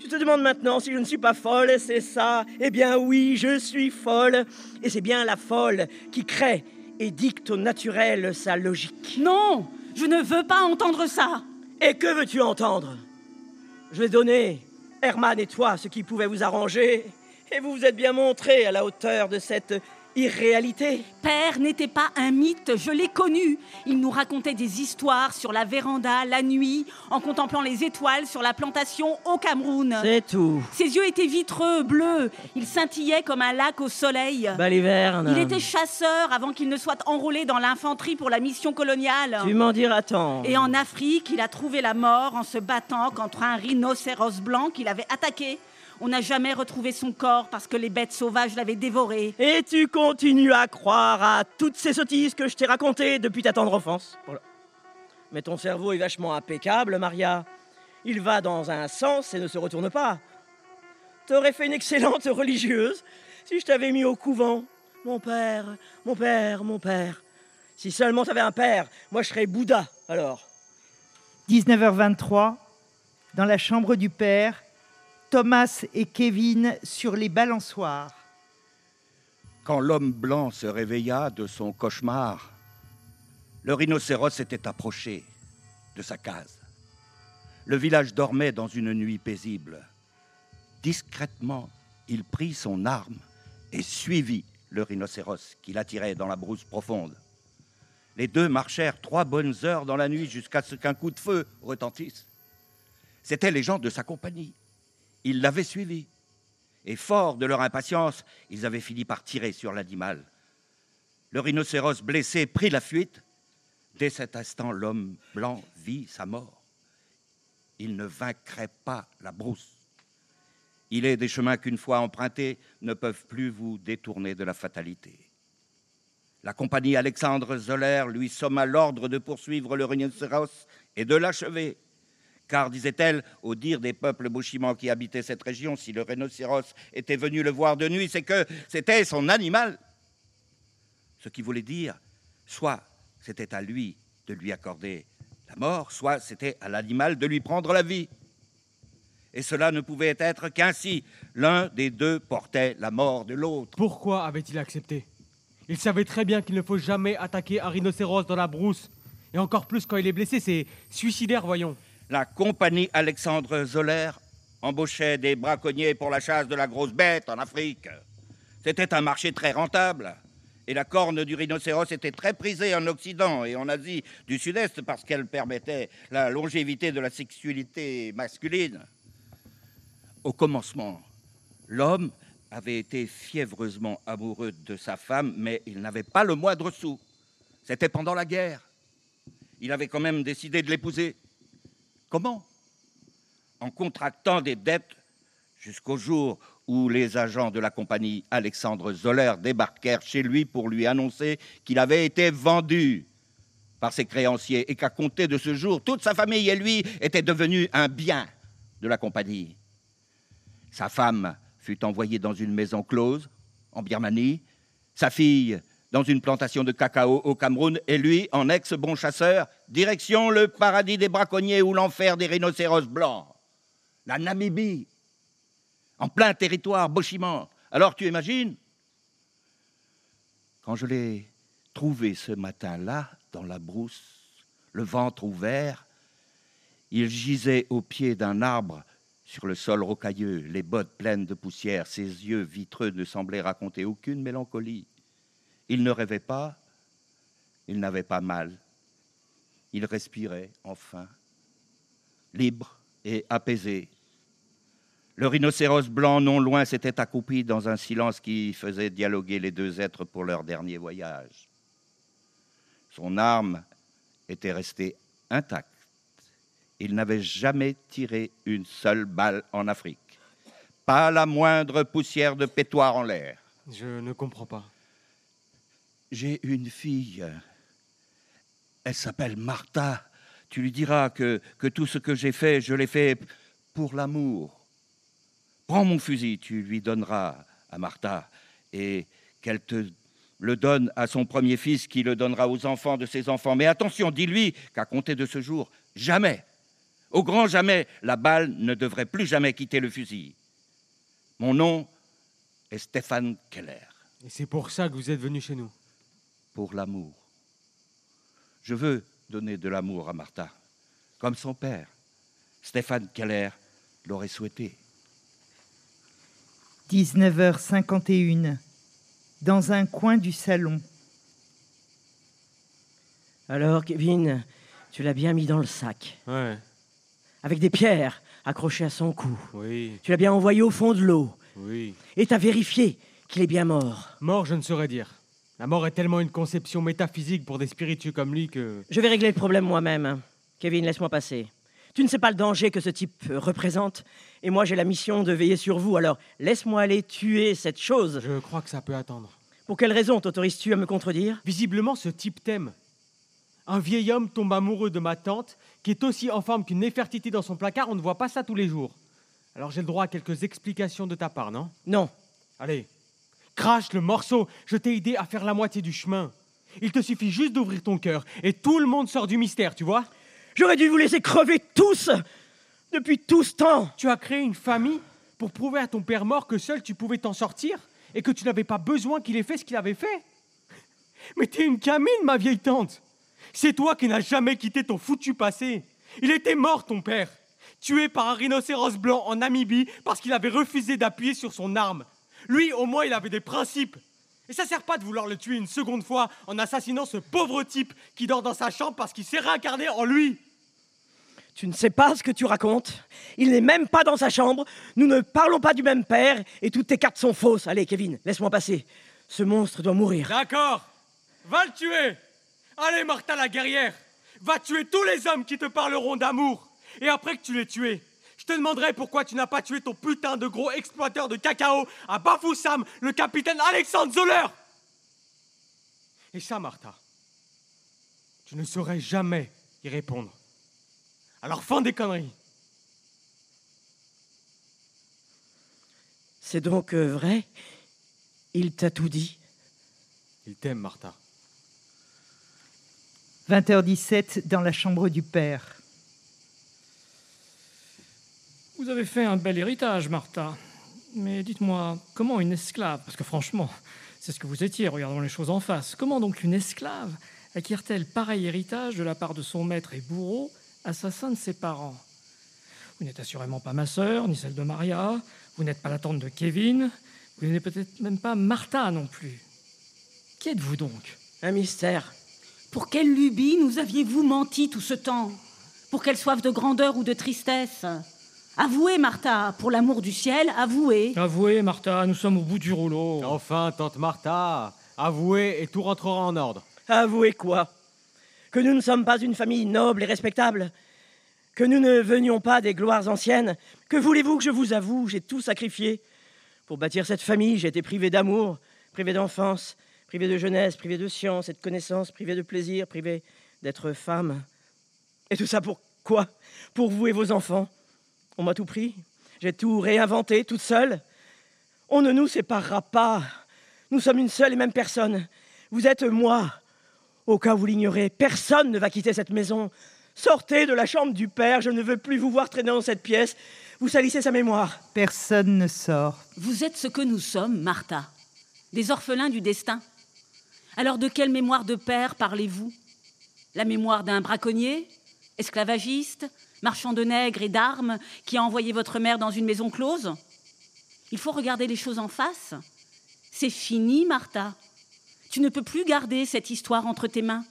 Tu te demandes maintenant si je ne suis pas folle, c'est ça Eh bien oui, je suis folle. Et c'est bien la folle qui crée et dicte au naturel sa logique. Non, je ne veux pas entendre ça. Et que veux-tu entendre? Je vais donner, Herman et toi, ce qui pouvait vous arranger. Et vous vous êtes bien montré à la hauteur de cette irréalité. Père n'était pas un mythe, je l'ai connu. Il nous racontait des histoires sur la véranda, la nuit, en contemplant les étoiles sur la plantation au Cameroun. C'est tout. Ses yeux étaient vitreux, bleus. Il scintillait comme un lac au soleil. Baliverne. Il était chasseur avant qu'il ne soit enrôlé dans l'infanterie pour la mission coloniale. Tu m'en diras tant. Et en Afrique, il a trouvé la mort en se battant contre un rhinocéros blanc qu'il avait attaqué. On n'a jamais retrouvé son corps parce que les bêtes sauvages l'avaient dévoré. Et tu continues à croire à toutes ces sottises que je t'ai racontées depuis ta tendre enfance. Voilà. Mais ton cerveau est vachement impeccable, Maria. Il va dans un sens et ne se retourne pas. T'aurais fait une excellente religieuse si je t'avais mis au couvent. Mon père, mon père, mon père. Si seulement t'avais un père, moi je serais Bouddha, alors. 19h23, dans la chambre du père, Thomas et Kevin sur les balançoires. Quand l'homme blanc se réveilla de son cauchemar, le rhinocéros s'était approché de sa case. Le village dormait dans une nuit paisible. Discrètement, il prit son arme et suivit le rhinocéros qui l'attirait dans la brousse profonde. Les deux marchèrent trois bonnes heures dans la nuit jusqu'à ce qu'un coup de feu retentisse. C'étaient les gens de sa compagnie. Ils l'avaient suivi. Et forts de leur impatience, ils avaient fini par tirer sur l'animal. Le rhinocéros blessé prit la fuite. Dès cet instant, l'homme blanc vit sa mort. Il ne vaincrait pas la brousse. Il est des chemins qu'une fois empruntés ne peuvent plus vous détourner de la fatalité. La compagnie Alexandre Zoller lui somma l'ordre de poursuivre le rhinocéros et de l'achever. Car, disait-elle, au dire des peuples bouchimans qui habitaient cette région, si le rhinocéros était venu le voir de nuit, c'est que c'était son animal. Ce qui voulait dire, soit c'était à lui de lui accorder la mort, soit c'était à l'animal de lui prendre la vie. Et cela ne pouvait être qu'ainsi. L'un des deux portait la mort de l'autre. Pourquoi avait-il accepté? Il savait très bien qu'il ne faut jamais attaquer un rhinocéros dans la brousse. Et encore plus quand il est blessé, c'est suicidaire, voyons. La compagnie Alexandre Zoller embauchait des braconniers pour la chasse de la grosse bête en Afrique. C'était un marché très rentable. Et la corne du rhinocéros était très prisée en Occident et en Asie du Sud-Est parce qu'elle permettait la longévité de la sexualité masculine. Au commencement, l'homme avait été fiévreusement amoureux de sa femme, mais il n'avait pas le moindre sou. C'était pendant la guerre. Il avait quand même décidé de l'épouser. Comment? En contractant des dettes jusqu'au jour où les agents de la compagnie Alexandre Zoller débarquèrent chez lui pour lui annoncer qu'il avait été vendu par ses créanciers et qu'à compter de ce jour, toute sa famille et lui étaient devenus un bien de la compagnie. Sa femme fut envoyée dans une maison close en Birmanie, sa fille dans une plantation de cacao au Cameroun et lui, en ex-bon chasseur, direction le paradis des braconniers ou l'enfer des rhinocéros blancs, la Namibie, en plein territoire bochiment. Alors tu imagines Quand je l'ai trouvé ce matin-là, dans la brousse, le ventre ouvert, il gisait au pied d'un arbre sur le sol rocailleux, les bottes pleines de poussière, ses yeux vitreux ne semblaient raconter aucune mélancolie. Il ne rêvait pas, il n'avait pas mal. Il respirait enfin, libre et apaisé. Le rhinocéros blanc non loin s'était accroupi dans un silence qui faisait dialoguer les deux êtres pour leur dernier voyage. Son arme était restée intacte. Il n'avait jamais tiré une seule balle en Afrique. Pas la moindre poussière de pétoire en l'air. Je ne comprends pas. J'ai une fille. Elle s'appelle Martha. Tu lui diras que, que tout ce que j'ai fait, je l'ai fait pour l'amour. Prends mon fusil, tu lui donneras à Martha, et qu'elle te le donne à son premier fils, qui le donnera aux enfants de ses enfants. Mais attention, dis-lui qu'à compter de ce jour, jamais, au grand jamais, la balle ne devrait plus jamais quitter le fusil. Mon nom est Stéphane Keller. Et c'est pour ça que vous êtes venu chez nous Pour l'amour. Je veux donner de l'amour à Martha, comme son père, Stéphane Keller, l'aurait souhaité. 19h51, dans un coin du salon. Alors, Kevin, tu l'as bien mis dans le sac. Ouais. Avec des pierres accrochées à son cou. Oui. Tu l'as bien envoyé au fond de l'eau. Oui. Et t'as vérifié qu'il est bien mort. Mort, je ne saurais dire. La mort est tellement une conception métaphysique pour des spiritueux comme lui que. Je vais régler le problème moi-même. Kevin, laisse-moi passer. Tu ne sais pas le danger que ce type euh, représente, et moi j'ai la mission de veiller sur vous, alors laisse-moi aller tuer cette chose. Je crois que ça peut attendre. Pour quelle raison t'autorises-tu à me contredire? Visiblement, ce type t'aime. Un vieil homme tombe amoureux de ma tante, qui est aussi en forme qu'une Néfertiti dans son placard, on ne voit pas ça tous les jours. Alors j'ai le droit à quelques explications de ta part, non? Non. Allez, crache le morceau, je t'ai aidé à faire la moitié du chemin. Il te suffit juste d'ouvrir ton cœur, et tout le monde sort du mystère, tu vois J'aurais dû vous laisser crever tous Depuis tout ce temps Tu as créé une famille pour prouver à ton père mort que seul tu pouvais t'en sortir et que tu n'avais pas besoin qu'il ait fait ce qu'il avait fait. Mais t'es une camine, ma vieille tante. C'est toi qui n'as jamais quitté ton foutu passé. Il était mort, ton père, tué par un rhinocéros blanc en Namibie parce qu'il avait refusé d'appuyer sur son arme. Lui, au moins, il avait des principes. Et ça sert pas de vouloir le tuer une seconde fois en assassinant ce pauvre type qui dort dans sa chambre parce qu'il s'est réincarné en lui. Tu ne sais pas ce que tu racontes. Il n'est même pas dans sa chambre. Nous ne parlons pas du même père et toutes tes cartes sont fausses. Allez, Kevin, laisse-moi passer. Ce monstre doit mourir. D'accord. Va le tuer. Allez, Martha la guerrière. Va tuer tous les hommes qui te parleront d'amour. Et après que tu les tués, je te demanderai pourquoi tu n'as pas tué ton putain de gros exploiteur de cacao à Bafoussam, le capitaine Alexandre Zoller. Et ça, Martha, tu ne saurais jamais y répondre. Alors fin des conneries. C'est donc euh, vrai? Il t'a tout dit? Il t'aime, Martha. 20h17 dans la chambre du père. Vous avez fait un bel héritage, Martha. Mais dites-moi, comment une esclave, parce que franchement, c'est ce que vous étiez, regardons les choses en face, comment donc une esclave acquiert-elle pareil héritage de la part de son maître et bourreau, assassin de ses parents? Vous n'êtes assurément pas ma sœur, ni celle de Maria, vous n'êtes pas la tante de Kevin, vous n'êtes peut-être même pas Martha non plus. Qui êtes-vous donc? Un mystère. Pour quelle lubie nous aviez-vous menti tout ce temps? Pour quelle soif de grandeur ou de tristesse? Avouez, Martha, pour l'amour du ciel, avouez. Avouez, Martha, nous sommes au bout du rouleau. Enfin, tante Martha, avouez et tout rentrera en ordre. Avouez quoi? Que nous ne sommes pas une famille noble et respectable Que nous ne venions pas des gloires anciennes Que voulez-vous que je vous avoue? J'ai tout sacrifié. Pour bâtir cette famille, j'ai été privé d'amour, privé d'enfance, privé de jeunesse, privé de science et de connaissances, privé de plaisir, privé d'être femme. Et tout ça pour quoi? Pour vous et vos enfants? On m'a tout pris. J'ai tout réinventé toute seule. On ne nous séparera pas. Nous sommes une seule et même personne. Vous êtes moi. Au cas où vous l'ignorez, personne ne va quitter cette maison. Sortez de la chambre du père, je ne veux plus vous voir traîner dans cette pièce. Vous salissez sa mémoire. Personne ne sort. Vous êtes ce que nous sommes, Martha. Des orphelins du destin. Alors de quelle mémoire de père parlez-vous? La mémoire d'un braconnier? Esclavagiste? Marchand de nègres et d'armes, qui a envoyé votre mère dans une maison close Il faut regarder les choses en face. C'est fini, Martha. Tu ne peux plus garder cette histoire entre tes mains.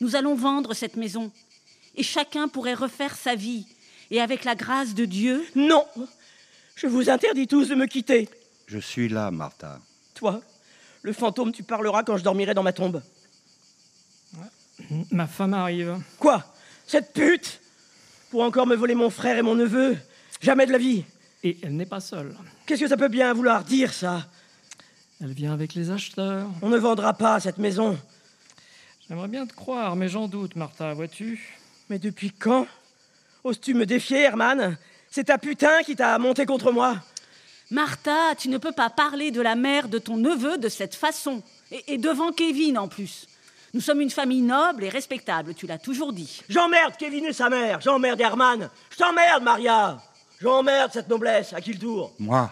Nous allons vendre cette maison, et chacun pourrait refaire sa vie. Et avec la grâce de Dieu. Non Je vous interdis tous de me quitter. Je suis là, Martha. Toi, le fantôme, tu parleras quand je dormirai dans ma tombe. Ma femme arrive. Quoi? Cette pute pour encore me voler mon frère et mon neveu. Jamais de la vie. Et elle n'est pas seule. Qu'est-ce que ça peut bien vouloir dire, ça? Elle vient avec les acheteurs. On ne vendra pas cette maison. J'aimerais bien te croire, mais j'en doute, Martha, vois-tu? Mais depuis quand? Oses-tu me défier, Herman? C'est ta putain qui t'a monté contre moi. Martha, tu ne peux pas parler de la mère de ton neveu de cette façon. Et, et devant Kevin en plus. Nous sommes une famille noble et respectable, tu l'as toujours dit. J'emmerde Kevin et sa mère, j'emmerde Herman, je t'emmerde Maria, j'emmerde cette noblesse, à qui le tour Moi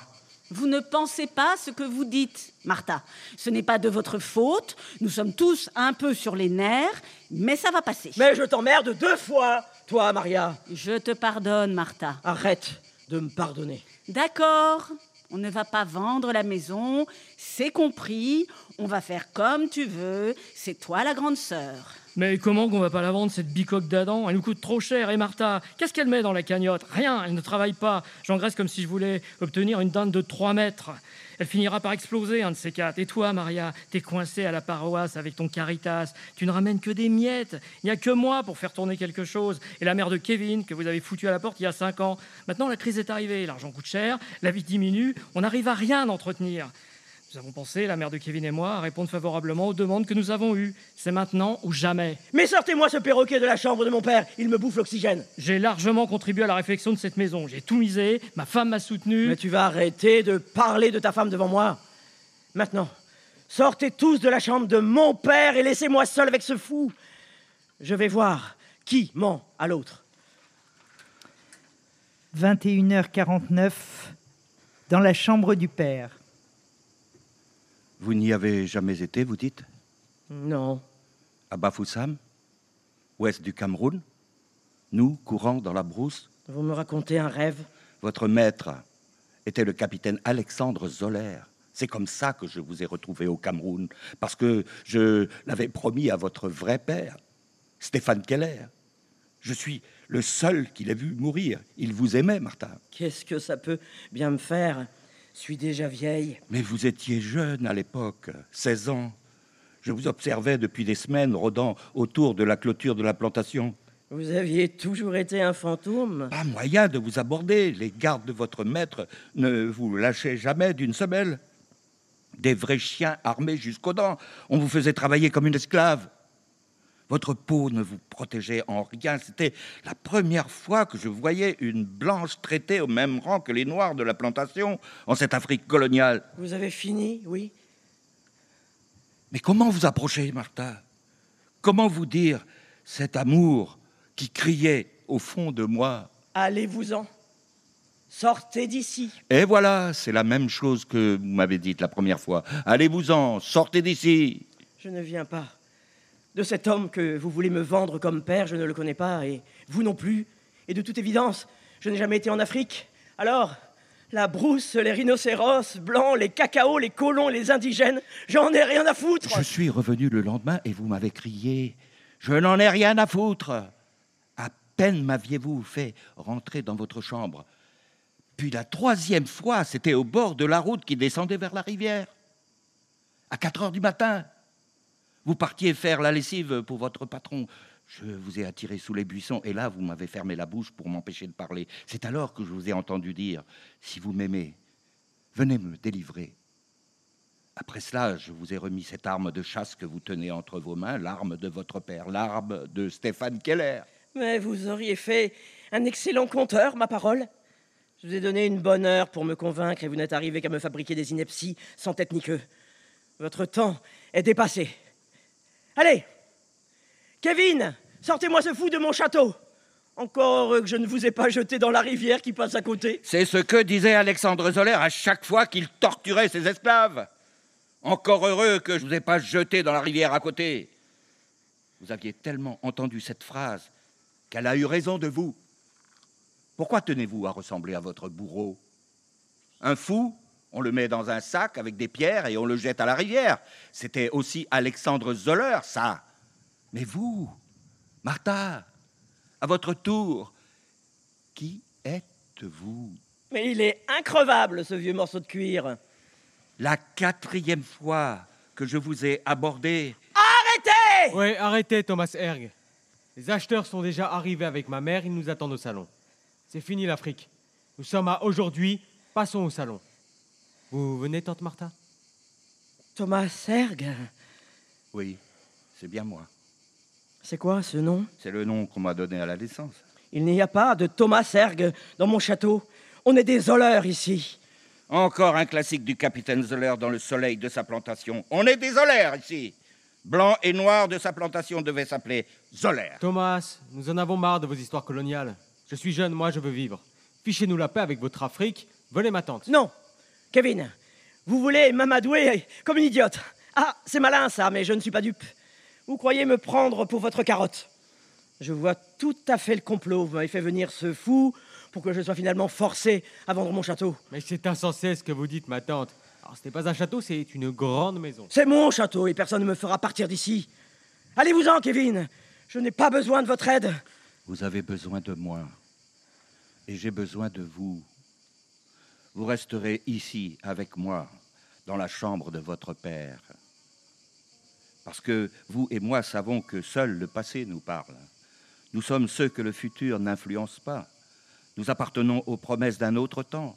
Vous ne pensez pas ce que vous dites, Martha. Ce n'est pas de votre faute, nous sommes tous un peu sur les nerfs, mais ça va passer. Mais je t'emmerde deux fois, toi Maria. Je te pardonne, Martha. Arrête de me pardonner. D'accord, on ne va pas vendre la maison, c'est compris. On va faire comme tu veux. C'est toi la grande sœur. Mais comment qu'on va pas la vendre, cette bicoque d'Adam? Elle nous coûte trop cher. Et Martha, qu'est-ce qu'elle met dans la cagnotte? Rien, elle ne travaille pas. J'engraisse comme si je voulais obtenir une dinde de 3 mètres. Elle finira par exploser, un de ces quatre. Et toi, Maria, t'es coincée à la paroisse avec ton caritas. Tu ne ramènes que des miettes. Il n'y a que moi pour faire tourner quelque chose. Et la mère de Kevin, que vous avez foutu à la porte il y a 5 ans. Maintenant, la crise est arrivée. L'argent coûte cher, la vie diminue. On n'arrive à rien d'entretenir. Nous avons pensé, la mère de Kevin et moi, à répondre favorablement aux demandes que nous avons eues. C'est maintenant ou jamais. Mais sortez-moi ce perroquet de la chambre de mon père, il me bouffe l'oxygène. J'ai largement contribué à la réflexion de cette maison. J'ai tout misé, ma femme m'a soutenu. Mais tu vas arrêter de parler de ta femme devant moi. Maintenant, sortez tous de la chambre de mon père et laissez-moi seul avec ce fou. Je vais voir qui ment à l'autre. 21h49 dans la chambre du père. Vous n'y avez jamais été, vous dites Non. À Bafoussam Ouest du Cameroun Nous, courant dans la brousse Vous me racontez un rêve Votre maître était le capitaine Alexandre Zoller. C'est comme ça que je vous ai retrouvé au Cameroun, parce que je l'avais promis à votre vrai père, Stéphane Keller. Je suis le seul qu'il ait vu mourir. Il vous aimait, Martin. Qu'est-ce que ça peut bien me faire? Je suis déjà vieille. Mais vous étiez jeune à l'époque, 16 ans. Je vous observais depuis des semaines rôdant autour de la clôture de la plantation. Vous aviez toujours été un fantôme Pas moyen de vous aborder. Les gardes de votre maître ne vous lâchaient jamais d'une semelle. Des vrais chiens armés jusqu'aux dents. On vous faisait travailler comme une esclave. Votre peau ne vous protégeait en rien. C'était la première fois que je voyais une blanche traitée au même rang que les noirs de la plantation en cette Afrique coloniale. Vous avez fini, oui Mais comment vous approcher, Martha? Comment vous dire cet amour qui criait au fond de moi? Allez-vous-en. Sortez d'ici. Et voilà, c'est la même chose que vous m'avez dit la première fois. Allez-vous-en, sortez d'ici. Je ne viens pas. De cet homme que vous voulez me vendre comme père, je ne le connais pas, et vous non plus. Et de toute évidence, je n'ai jamais été en Afrique. Alors, la brousse, les rhinocéros blancs, les cacaos, les colons, les indigènes, j'en ai rien à foutre. Je suis revenu le lendemain et vous m'avez crié Je n'en ai rien à foutre. À peine m'aviez-vous fait rentrer dans votre chambre. Puis la troisième fois, c'était au bord de la route qui descendait vers la rivière. À 4 heures du matin. Vous partiez faire la lessive pour votre patron. Je vous ai attiré sous les buissons et là, vous m'avez fermé la bouche pour m'empêcher de parler. C'est alors que je vous ai entendu dire Si vous m'aimez, venez me délivrer. Après cela, je vous ai remis cette arme de chasse que vous tenez entre vos mains, l'arme de votre père, l'arme de Stéphane Keller. Mais vous auriez fait un excellent conteur, ma parole. Je vous ai donné une bonne heure pour me convaincre et vous n'êtes arrivé qu'à me fabriquer des inepties sans tête ni queue. Votre temps est dépassé. Allez Kevin, sortez-moi ce fou de mon château Encore heureux que je ne vous ai pas jeté dans la rivière qui passe à côté. C'est ce que disait Alexandre Zoller à chaque fois qu'il torturait ses esclaves. Encore heureux que je ne vous ai pas jeté dans la rivière à côté. Vous aviez tellement entendu cette phrase qu'elle a eu raison de vous. Pourquoi tenez-vous à ressembler à votre bourreau? Un fou? On le met dans un sac avec des pierres et on le jette à la rivière. C'était aussi Alexandre Zoller, ça. Mais vous, Martha, à votre tour, qui êtes-vous? Mais il est increvable, ce vieux morceau de cuir. La quatrième fois que je vous ai abordé. Arrêtez Oui, arrêtez, Thomas Erg. Les acheteurs sont déjà arrivés avec ma mère, ils nous attendent au salon. C'est fini l'Afrique. Nous sommes à aujourd'hui, passons au salon. Vous venez, tante Martha? Thomas Sergue? Oui, c'est bien moi. C'est quoi ce nom? C'est le nom qu'on m'a donné à la naissance. Il n'y a pas de Thomas Sergue dans mon château. On est des Zollers ici. Encore un classique du capitaine Zoller dans le soleil de sa plantation. On est des Zollers ici. Blanc et noir de sa plantation devait s'appeler Zoller. Thomas, nous en avons marre de vos histoires coloniales. Je suis jeune, moi je veux vivre. Fichez-nous la paix avec votre Afrique. Venez, ma tante. Non, Kevin, vous voulez m'amadouer comme une idiote. Ah, c'est malin ça, mais je ne suis pas dupe. Vous croyez me prendre pour votre carotte. Je vois tout à fait le complot. Vous m'avez fait venir ce fou pour que je sois finalement forcé à vendre mon château. Mais c'est insensé ce que vous dites, ma tante. Alors, ce n'est pas un château, c'est une grande maison. C'est mon château et personne ne me fera partir d'ici. Allez-vous-en, Kevin. Je n'ai pas besoin de votre aide. Vous avez besoin de moi. Et j'ai besoin de vous. Vous resterez ici avec moi, dans la chambre de votre père. Parce que vous et moi savons que seul le passé nous parle. Nous sommes ceux que le futur n'influence pas. Nous appartenons aux promesses d'un autre temps.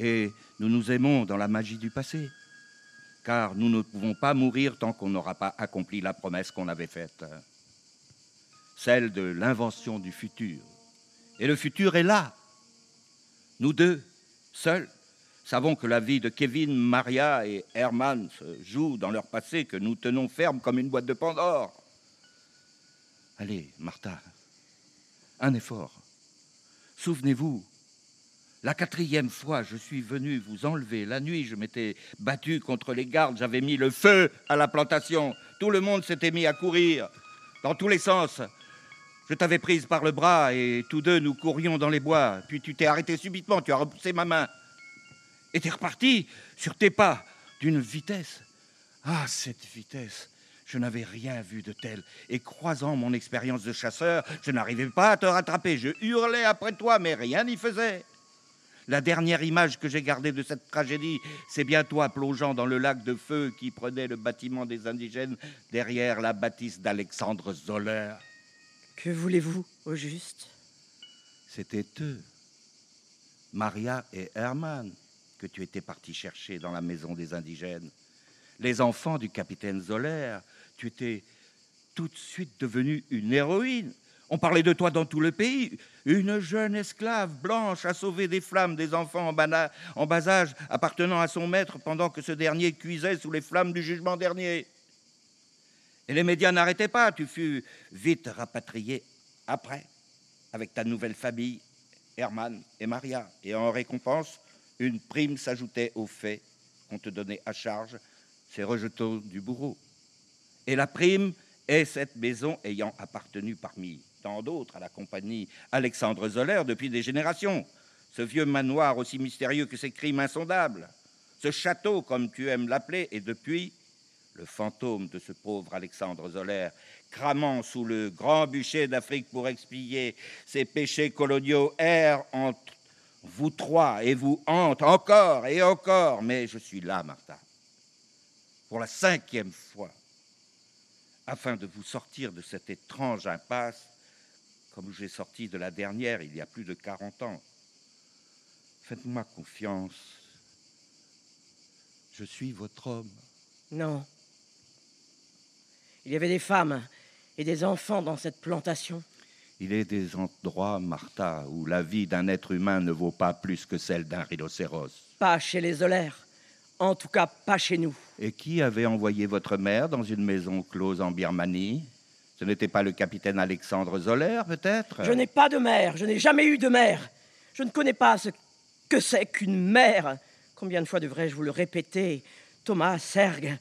Et nous nous aimons dans la magie du passé. Car nous ne pouvons pas mourir tant qu'on n'aura pas accompli la promesse qu'on avait faite. Celle de l'invention du futur. Et le futur est là. Nous deux, seuls, savons que la vie de Kevin, Maria et Herman se joue dans leur passé que nous tenons ferme comme une boîte de Pandore. Allez, Martha, un effort. Souvenez-vous, La quatrième fois, je suis venu vous enlever. La nuit, je m'étais battu contre les gardes, j'avais mis le feu à la plantation. Tout le monde s'était mis à courir, dans tous les sens. Je t'avais prise par le bras et tous deux, nous courions dans les bois. Puis tu t'es arrêté subitement, tu as repoussé ma main. Et t'es reparti sur tes pas d'une vitesse. Ah, cette vitesse je n'avais rien vu de tel. Et croisant mon expérience de chasseur, je n'arrivais pas à te rattraper. Je hurlais après toi, mais rien n'y faisait. La dernière image que j'ai gardée de cette tragédie, c'est bien toi plongeant dans le lac de feu qui prenait le bâtiment des indigènes derrière la bâtisse d'Alexandre Zoller. Que voulez-vous, au juste? C'était eux, Maria et Hermann, que tu étais parti chercher dans la maison des indigènes. Les enfants du capitaine Zoller, tu étais tout de suite devenue une héroïne. On parlait de toi dans tout le pays. Une jeune esclave blanche a sauvé des flammes des enfants en, en bas âge appartenant à son maître pendant que ce dernier cuisait sous les flammes du jugement dernier. Et les médias n'arrêtaient pas. Tu fus vite rapatrié après, avec ta nouvelle famille, Herman et Maria. Et en récompense, une prime s'ajoutait au fait qu'on te donnait à charge ces rejetons du bourreau. Et la prime est cette maison ayant appartenu parmi tant d'autres à la compagnie Alexandre Zoller depuis des générations. Ce vieux manoir aussi mystérieux que ses crimes insondables. Ce château, comme tu aimes l'appeler, et depuis le fantôme de ce pauvre Alexandre Zoller, cramant sous le grand bûcher d'Afrique pour expier ses péchés coloniaux, erre entre vous trois et vous hante encore et encore. Mais je suis là, Martha, pour la cinquième fois, afin de vous sortir de cette étrange impasse, comme j'ai sorti de la dernière il y a plus de 40 ans. Faites-moi confiance. Je suis votre homme. Non. Il y avait des femmes et des enfants dans cette plantation. Il est des endroits, Martha, où la vie d'un être humain ne vaut pas plus que celle d'un rhinocéros. Pas chez les Zolaires. En tout cas, pas chez nous. Et qui avait envoyé votre mère dans une maison close en Birmanie? Ce n'était pas le capitaine Alexandre Zoller, peut-être? Je n'ai pas de mère, je n'ai jamais eu de mère. Je ne connais pas ce que c'est qu'une mère. Combien de fois devrais-je vous le répéter Thomas, Sergue?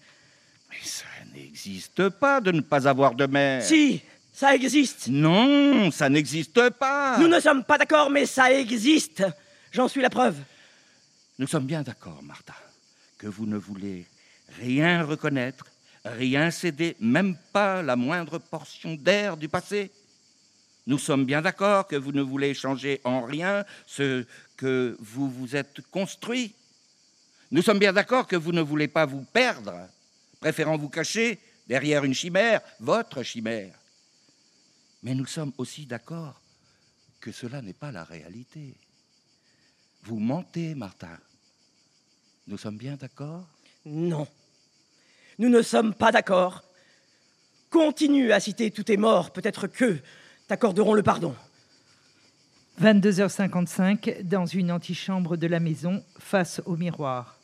Mais ça n'existe pas de ne pas avoir de mère. Si, ça existe. Non, ça n'existe pas. Nous ne sommes pas d'accord, mais ça existe. J'en suis la preuve. Nous sommes bien d'accord, Martha que vous ne voulez rien reconnaître, rien céder, même pas la moindre portion d'air du passé. Nous sommes bien d'accord que vous ne voulez changer en rien ce que vous vous êtes construit. Nous sommes bien d'accord que vous ne voulez pas vous perdre, préférant vous cacher derrière une chimère, votre chimère. Mais nous sommes aussi d'accord que cela n'est pas la réalité. Vous mentez, Martin. Nous sommes bien d'accord? Non. Nous ne sommes pas d'accord. Continue à citer tous tes morts, peut-être que t'accorderont le pardon. 22h55, dans une antichambre de la maison, face au miroir.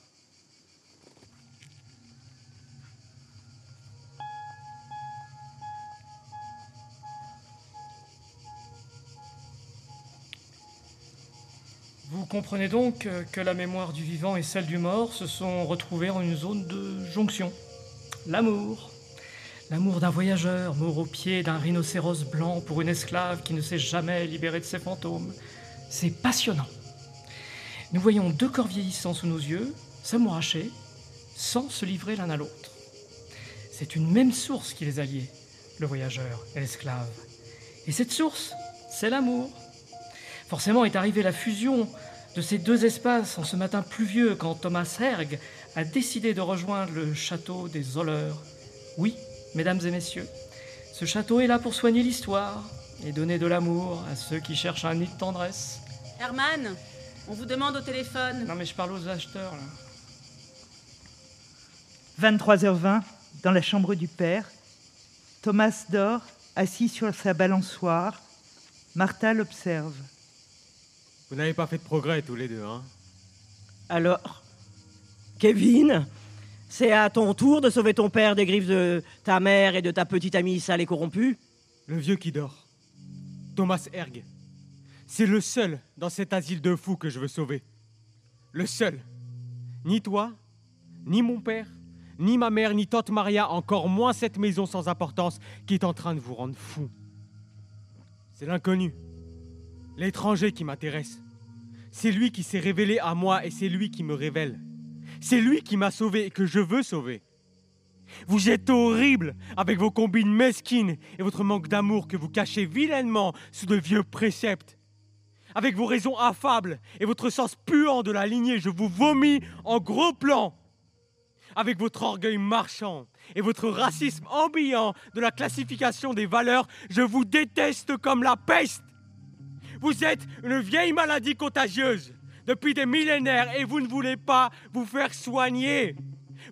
Comprenez donc que la mémoire du vivant et celle du mort se sont retrouvées en une zone de jonction. L'amour. L'amour d'un voyageur mort au pied d'un rhinocéros blanc pour une esclave qui ne s'est jamais libérée de ses fantômes. C'est passionnant. Nous voyons deux corps vieillissants sous nos yeux, s'amouracher, sans se livrer l'un à l'autre. C'est une même source qui les a liés, le voyageur et l'esclave. Et cette source, c'est l'amour. Forcément est arrivée la fusion de ces deux espaces en ce matin pluvieux quand Thomas Herg a décidé de rejoindre le château des Zolleurs. Oui, mesdames et messieurs, ce château est là pour soigner l'histoire et donner de l'amour à ceux qui cherchent un nid de tendresse. Herman, on vous demande au téléphone. Non mais je parle aux acheteurs là. 23h20, dans la chambre du père, Thomas dort, assis sur sa balançoire. Martha l'observe. Vous n'avez pas fait de progrès tous les deux, hein Alors, Kevin, c'est à ton tour de sauver ton père des griffes de ta mère et de ta petite amie sale et corrompue? Le vieux qui dort. Thomas Erg. C'est le seul dans cet asile de fous que je veux sauver. Le seul. Ni toi, ni mon père, ni ma mère, ni tante Maria, encore moins cette maison sans importance qui est en train de vous rendre fou. C'est l'inconnu, l'étranger qui m'intéresse. C'est lui qui s'est révélé à moi et c'est lui qui me révèle. C'est lui qui m'a sauvé et que je veux sauver. Vous êtes horrible avec vos combines mesquines et votre manque d'amour que vous cachez vilainement sous de vieux préceptes. Avec vos raisons affables et votre sens puant de la lignée, je vous vomis en gros plan. Avec votre orgueil marchand et votre racisme ambiant de la classification des valeurs, je vous déteste comme la peste. Vous êtes une vieille maladie contagieuse depuis des millénaires et vous ne voulez pas vous faire soigner.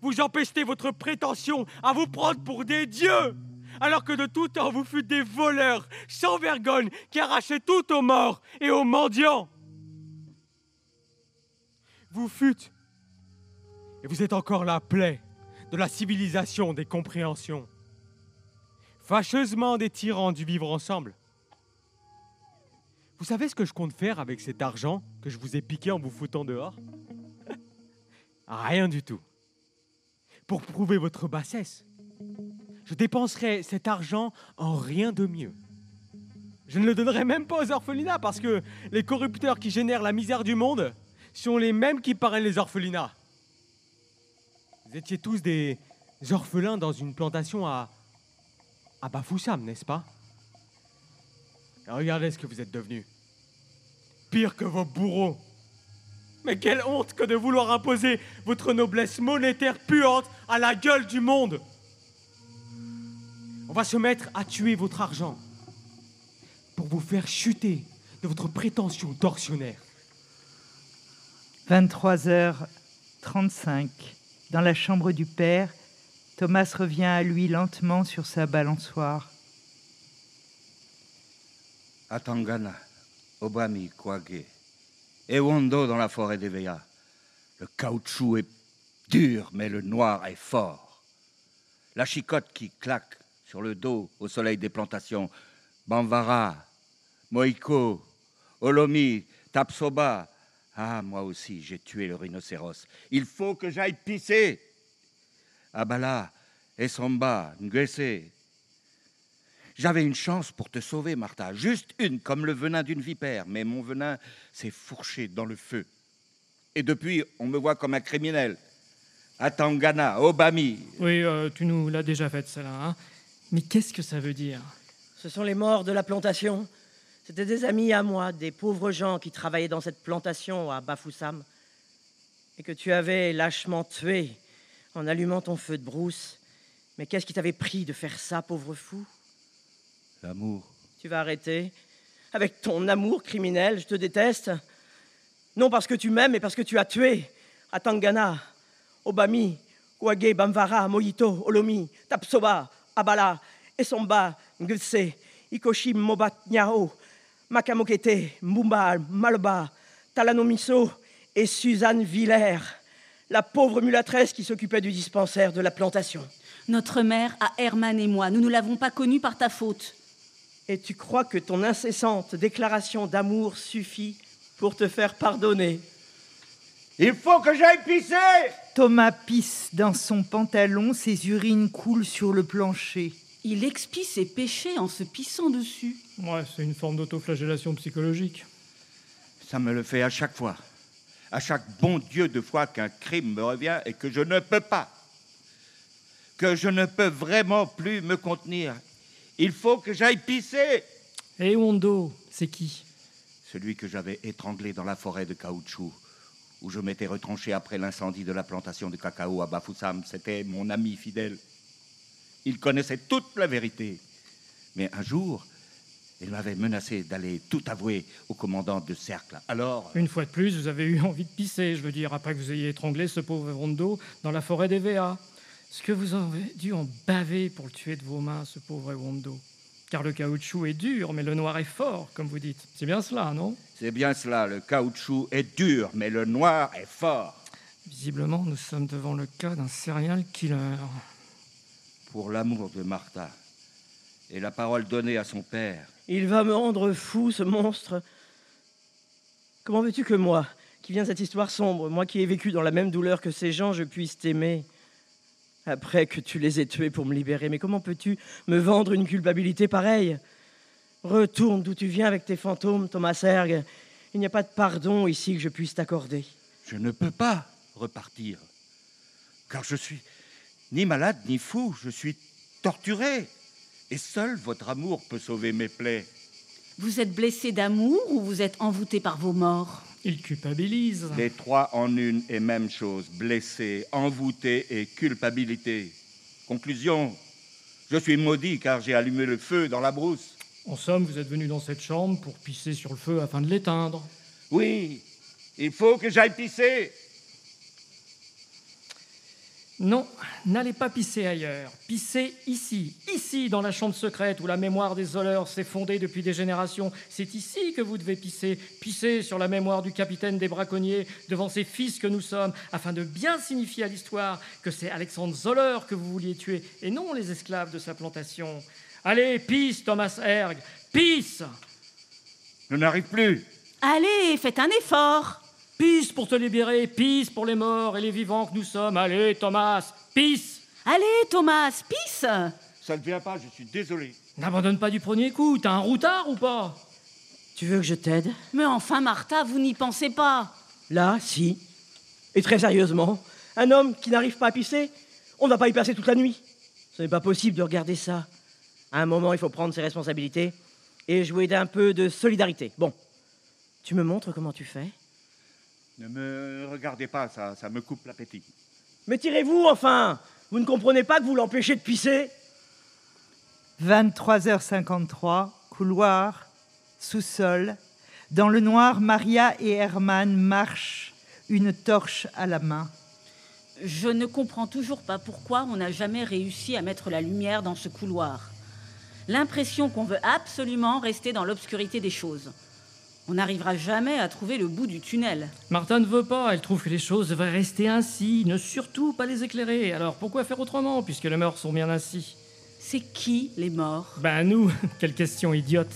Vous empestez votre prétention à vous prendre pour des dieux, alors que de tout temps vous fûtes des voleurs sans vergogne qui arrachaient tout aux morts et aux mendiants. Vous fûtes, et vous êtes encore la plaie de la civilisation des compréhensions, fâcheusement des tyrans du vivre ensemble. Vous savez ce que je compte faire avec cet argent que je vous ai piqué en vous foutant dehors? Rien du tout. Pour prouver votre bassesse, je dépenserai cet argent en rien de mieux. Je ne le donnerai même pas aux orphelinats parce que les corrupteurs qui génèrent la misère du monde sont les mêmes qui parrainent les orphelinats. Vous étiez tous des orphelins dans une plantation à, à Bafoussam, n'est-ce pas? Regardez ce que vous êtes devenus. Pire que vos bourreaux. Mais quelle honte que de vouloir imposer votre noblesse monétaire puante à la gueule du monde. On va se mettre à tuer votre argent pour vous faire chuter de votre prétention tortionnaire. 23h35. Dans la chambre du père, Thomas revient à lui lentement sur sa balançoire. Atangana, Obami, Kwage, et dans la forêt d'Eveya. Le caoutchouc est dur, mais le noir est fort. La chicotte qui claque sur le dos au soleil des plantations. Bamvara, Moiko, Olomi, Tapsoba. Ah, moi aussi, j'ai tué le rhinocéros. Il faut que j'aille pisser. Abala, Esomba, Ngese. J'avais une chance pour te sauver, Martha. Juste une, comme le venin d'une vipère. Mais mon venin s'est fourché dans le feu. Et depuis, on me voit comme un criminel. Atangana, Obami. Oui, euh, tu nous l'as déjà faite, celle-là. Hein Mais qu'est-ce que ça veut dire? Ce sont les morts de la plantation. C'était des amis à moi, des pauvres gens qui travaillaient dans cette plantation à Bafoussam. Et que tu avais lâchement tué en allumant ton feu de brousse. Mais qu'est-ce qui t'avait pris de faire ça, pauvre fou? L'amour. Tu vas arrêter Avec ton amour criminel, je te déteste. Non parce que tu m'aimes, mais parce que tu as tué Atangana, Obami, Kwage, Bamvara, Moito, Olomi, Tapsoba, Abala, Esomba, Ngelse, Ikoshi, Mobat, Nyao, Makamokete, Mbumba, Maloba, Talanomiso et Suzanne Villers, la pauvre mulâtresse qui s'occupait du dispensaire de la plantation. Notre mère, à Herman et moi, nous ne l'avons pas connue par ta faute. Et tu crois que ton incessante déclaration d'amour suffit pour te faire pardonner? Il faut que j'aille pisser Thomas pisse dans son pantalon, ses urines coulent sur le plancher. Il expie ses péchés en se pissant dessus. Ouais, c'est une forme d'autoflagellation psychologique. Ça me le fait à chaque fois. À chaque bon Dieu de fois qu'un crime me revient et que je ne peux pas. Que je ne peux vraiment plus me contenir. Il faut que j'aille pisser. Et Hondo, c'est qui? Celui que j'avais étranglé dans la forêt de caoutchouc, où je m'étais retranché après l'incendie de la plantation de cacao à Bafoussam, c'était mon ami fidèle. Il connaissait toute la vérité. Mais un jour, il m'avait menacé d'aller tout avouer au commandant de cercle. Alors. Une fois de plus, vous avez eu envie de pisser, je veux dire, après que vous ayez étranglé ce pauvre Rondo dans la forêt des VA. Ce que vous avez dû en baver pour le tuer de vos mains, ce pauvre Wondo. Car le caoutchouc est dur, mais le noir est fort, comme vous dites. C'est bien cela, non? C'est bien cela, le caoutchouc est dur, mais le noir est fort. Visiblement, nous sommes devant le cas d'un serial killer. Pour l'amour de Martha et la parole donnée à son père, Il va me rendre fou, ce monstre. Comment veux-tu que moi, qui viens de cette histoire sombre, moi qui ai vécu dans la même douleur que ces gens, je puisse t'aimer? Après que tu les aies tués pour me libérer Mais comment peux-tu me vendre une culpabilité pareille? Retourne d'où tu viens avec tes fantômes, Thomas Sergue. Il n'y a pas de pardon ici que je puisse t'accorder. Je ne peux pas repartir, car je suis ni malade ni fou, je suis torturé. Et seul votre amour peut sauver mes plaies. Vous êtes blessé d'amour ou vous êtes envoûté par vos morts? Il culpabilise. Les trois en une et même chose, blessé, envoûté et culpabilité. Conclusion, je suis maudit car j'ai allumé le feu dans la brousse. En somme, vous êtes venu dans cette chambre pour pisser sur le feu afin de l'éteindre. Oui, il faut que j'aille pisser. Non, n'allez pas pisser ailleurs. Pissez ici, ici, dans la chambre secrète où la mémoire des voleurs s'est fondée depuis des générations. C'est ici que vous devez pisser. Pissez sur la mémoire du capitaine des braconniers devant ces fils que nous sommes, afin de bien signifier à l'histoire que c'est Alexandre Zoller que vous vouliez tuer et non les esclaves de sa plantation. Allez, pisse, Thomas Erg, pisse Je n'arrive plus. Allez, faites un effort Pisse pour te libérer, pisse pour les morts et les vivants que nous sommes. Allez, Thomas, pisse Allez, Thomas, pisse Ça ne vient pas, je suis désolé. N'abandonne pas du premier coup, t'as un routard ou pas? Tu veux que je t'aide? Mais enfin, Martha, vous n'y pensez pas Là, si. Et très sérieusement, un homme qui n'arrive pas à pisser, on ne va pas y passer toute la nuit. Ce n'est pas possible de regarder ça. À un moment, il faut prendre ses responsabilités et jouer d'un peu de solidarité. Bon, tu me montres comment tu fais? Ne me regardez pas, ça, ça me coupe l'appétit. Mais tirez-vous enfin Vous ne comprenez pas que vous l'empêchez de pisser 23h53, couloir, sous-sol. Dans le noir, Maria et Herman marchent, une torche à la main. Je ne comprends toujours pas pourquoi on n'a jamais réussi à mettre la lumière dans ce couloir. L'impression qu'on veut absolument rester dans l'obscurité des choses. On n'arrivera jamais à trouver le bout du tunnel. Martha ne veut pas, elle trouve que les choses devraient rester ainsi, ne surtout pas les éclairer. Alors pourquoi faire autrement, puisque les morts sont bien ainsi? C'est qui les morts? Ben nous, quelle question idiote.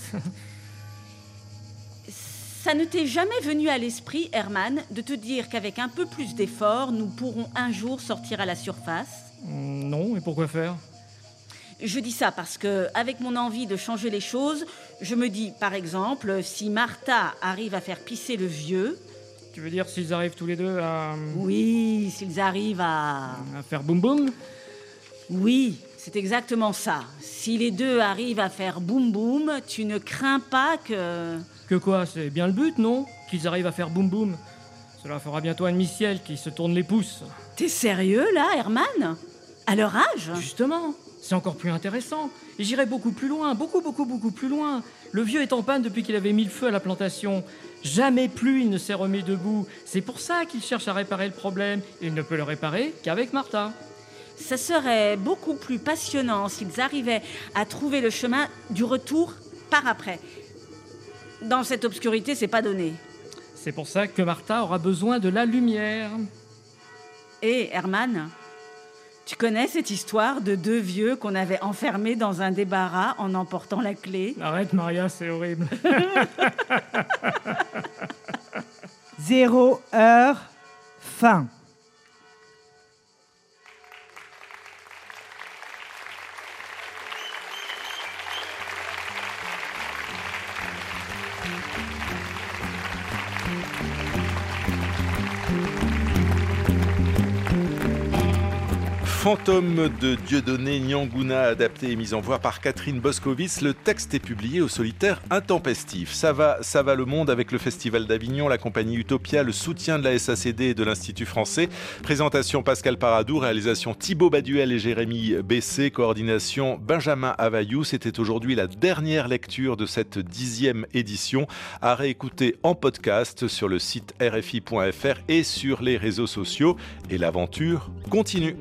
Ça ne t'est jamais venu à l'esprit, Herman, de te dire qu'avec un peu plus d'effort, nous pourrons un jour sortir à la surface? Non, et pourquoi faire? Je dis ça parce que, avec mon envie de changer les choses, je me dis, par exemple, si Martha arrive à faire pisser le vieux, Tu veux dire s'ils arrivent tous les deux à, oui, s'ils arrivent à... à faire boum boum? Oui, c'est exactement ça. Si les deux arrivent à faire boum boum, tu ne crains pas que... Que quoi C'est bien le but, non? Qu'ils arrivent à faire boum boum. Cela fera bientôt un demi-ciel qui se tourne les pouces. T'es sérieux là, Herman? À leur âge? Justement, c'est encore plus intéressant. Et j'irai beaucoup plus loin, beaucoup, beaucoup, beaucoup plus loin. Le vieux est en panne depuis qu'il avait mis le feu à la plantation. Jamais plus il ne s'est remis debout. C'est pour ça qu'il cherche à réparer le problème. Il ne peut le réparer qu'avec Martha. Ça serait beaucoup plus passionnant s'ils arrivaient à trouver le chemin du retour par après. Dans cette obscurité, c'est pas donné. C'est pour ça que Martha aura besoin de la lumière. Et Herman, tu connais cette histoire de deux vieux qu'on avait enfermés dans un débarras en emportant la clé? Arrête Maria, c'est horrible. Zéro heure, fin. Fantôme de Dieudonné Nyanguna, adapté et mis en voix par Catherine Boscovitz. Le texte est publié au solitaire intempestif. Ça va, ça va le monde avec le Festival d'Avignon, la compagnie Utopia, le soutien de la SACD et de l'Institut français. Présentation Pascal Paradou, réalisation Thibaut Baduel et Jérémy Bessé, coordination Benjamin Availlou. C'était aujourd'hui la dernière lecture de cette dixième édition à réécouter en podcast sur le site rfi.fr et sur les réseaux sociaux. Et l'aventure continue.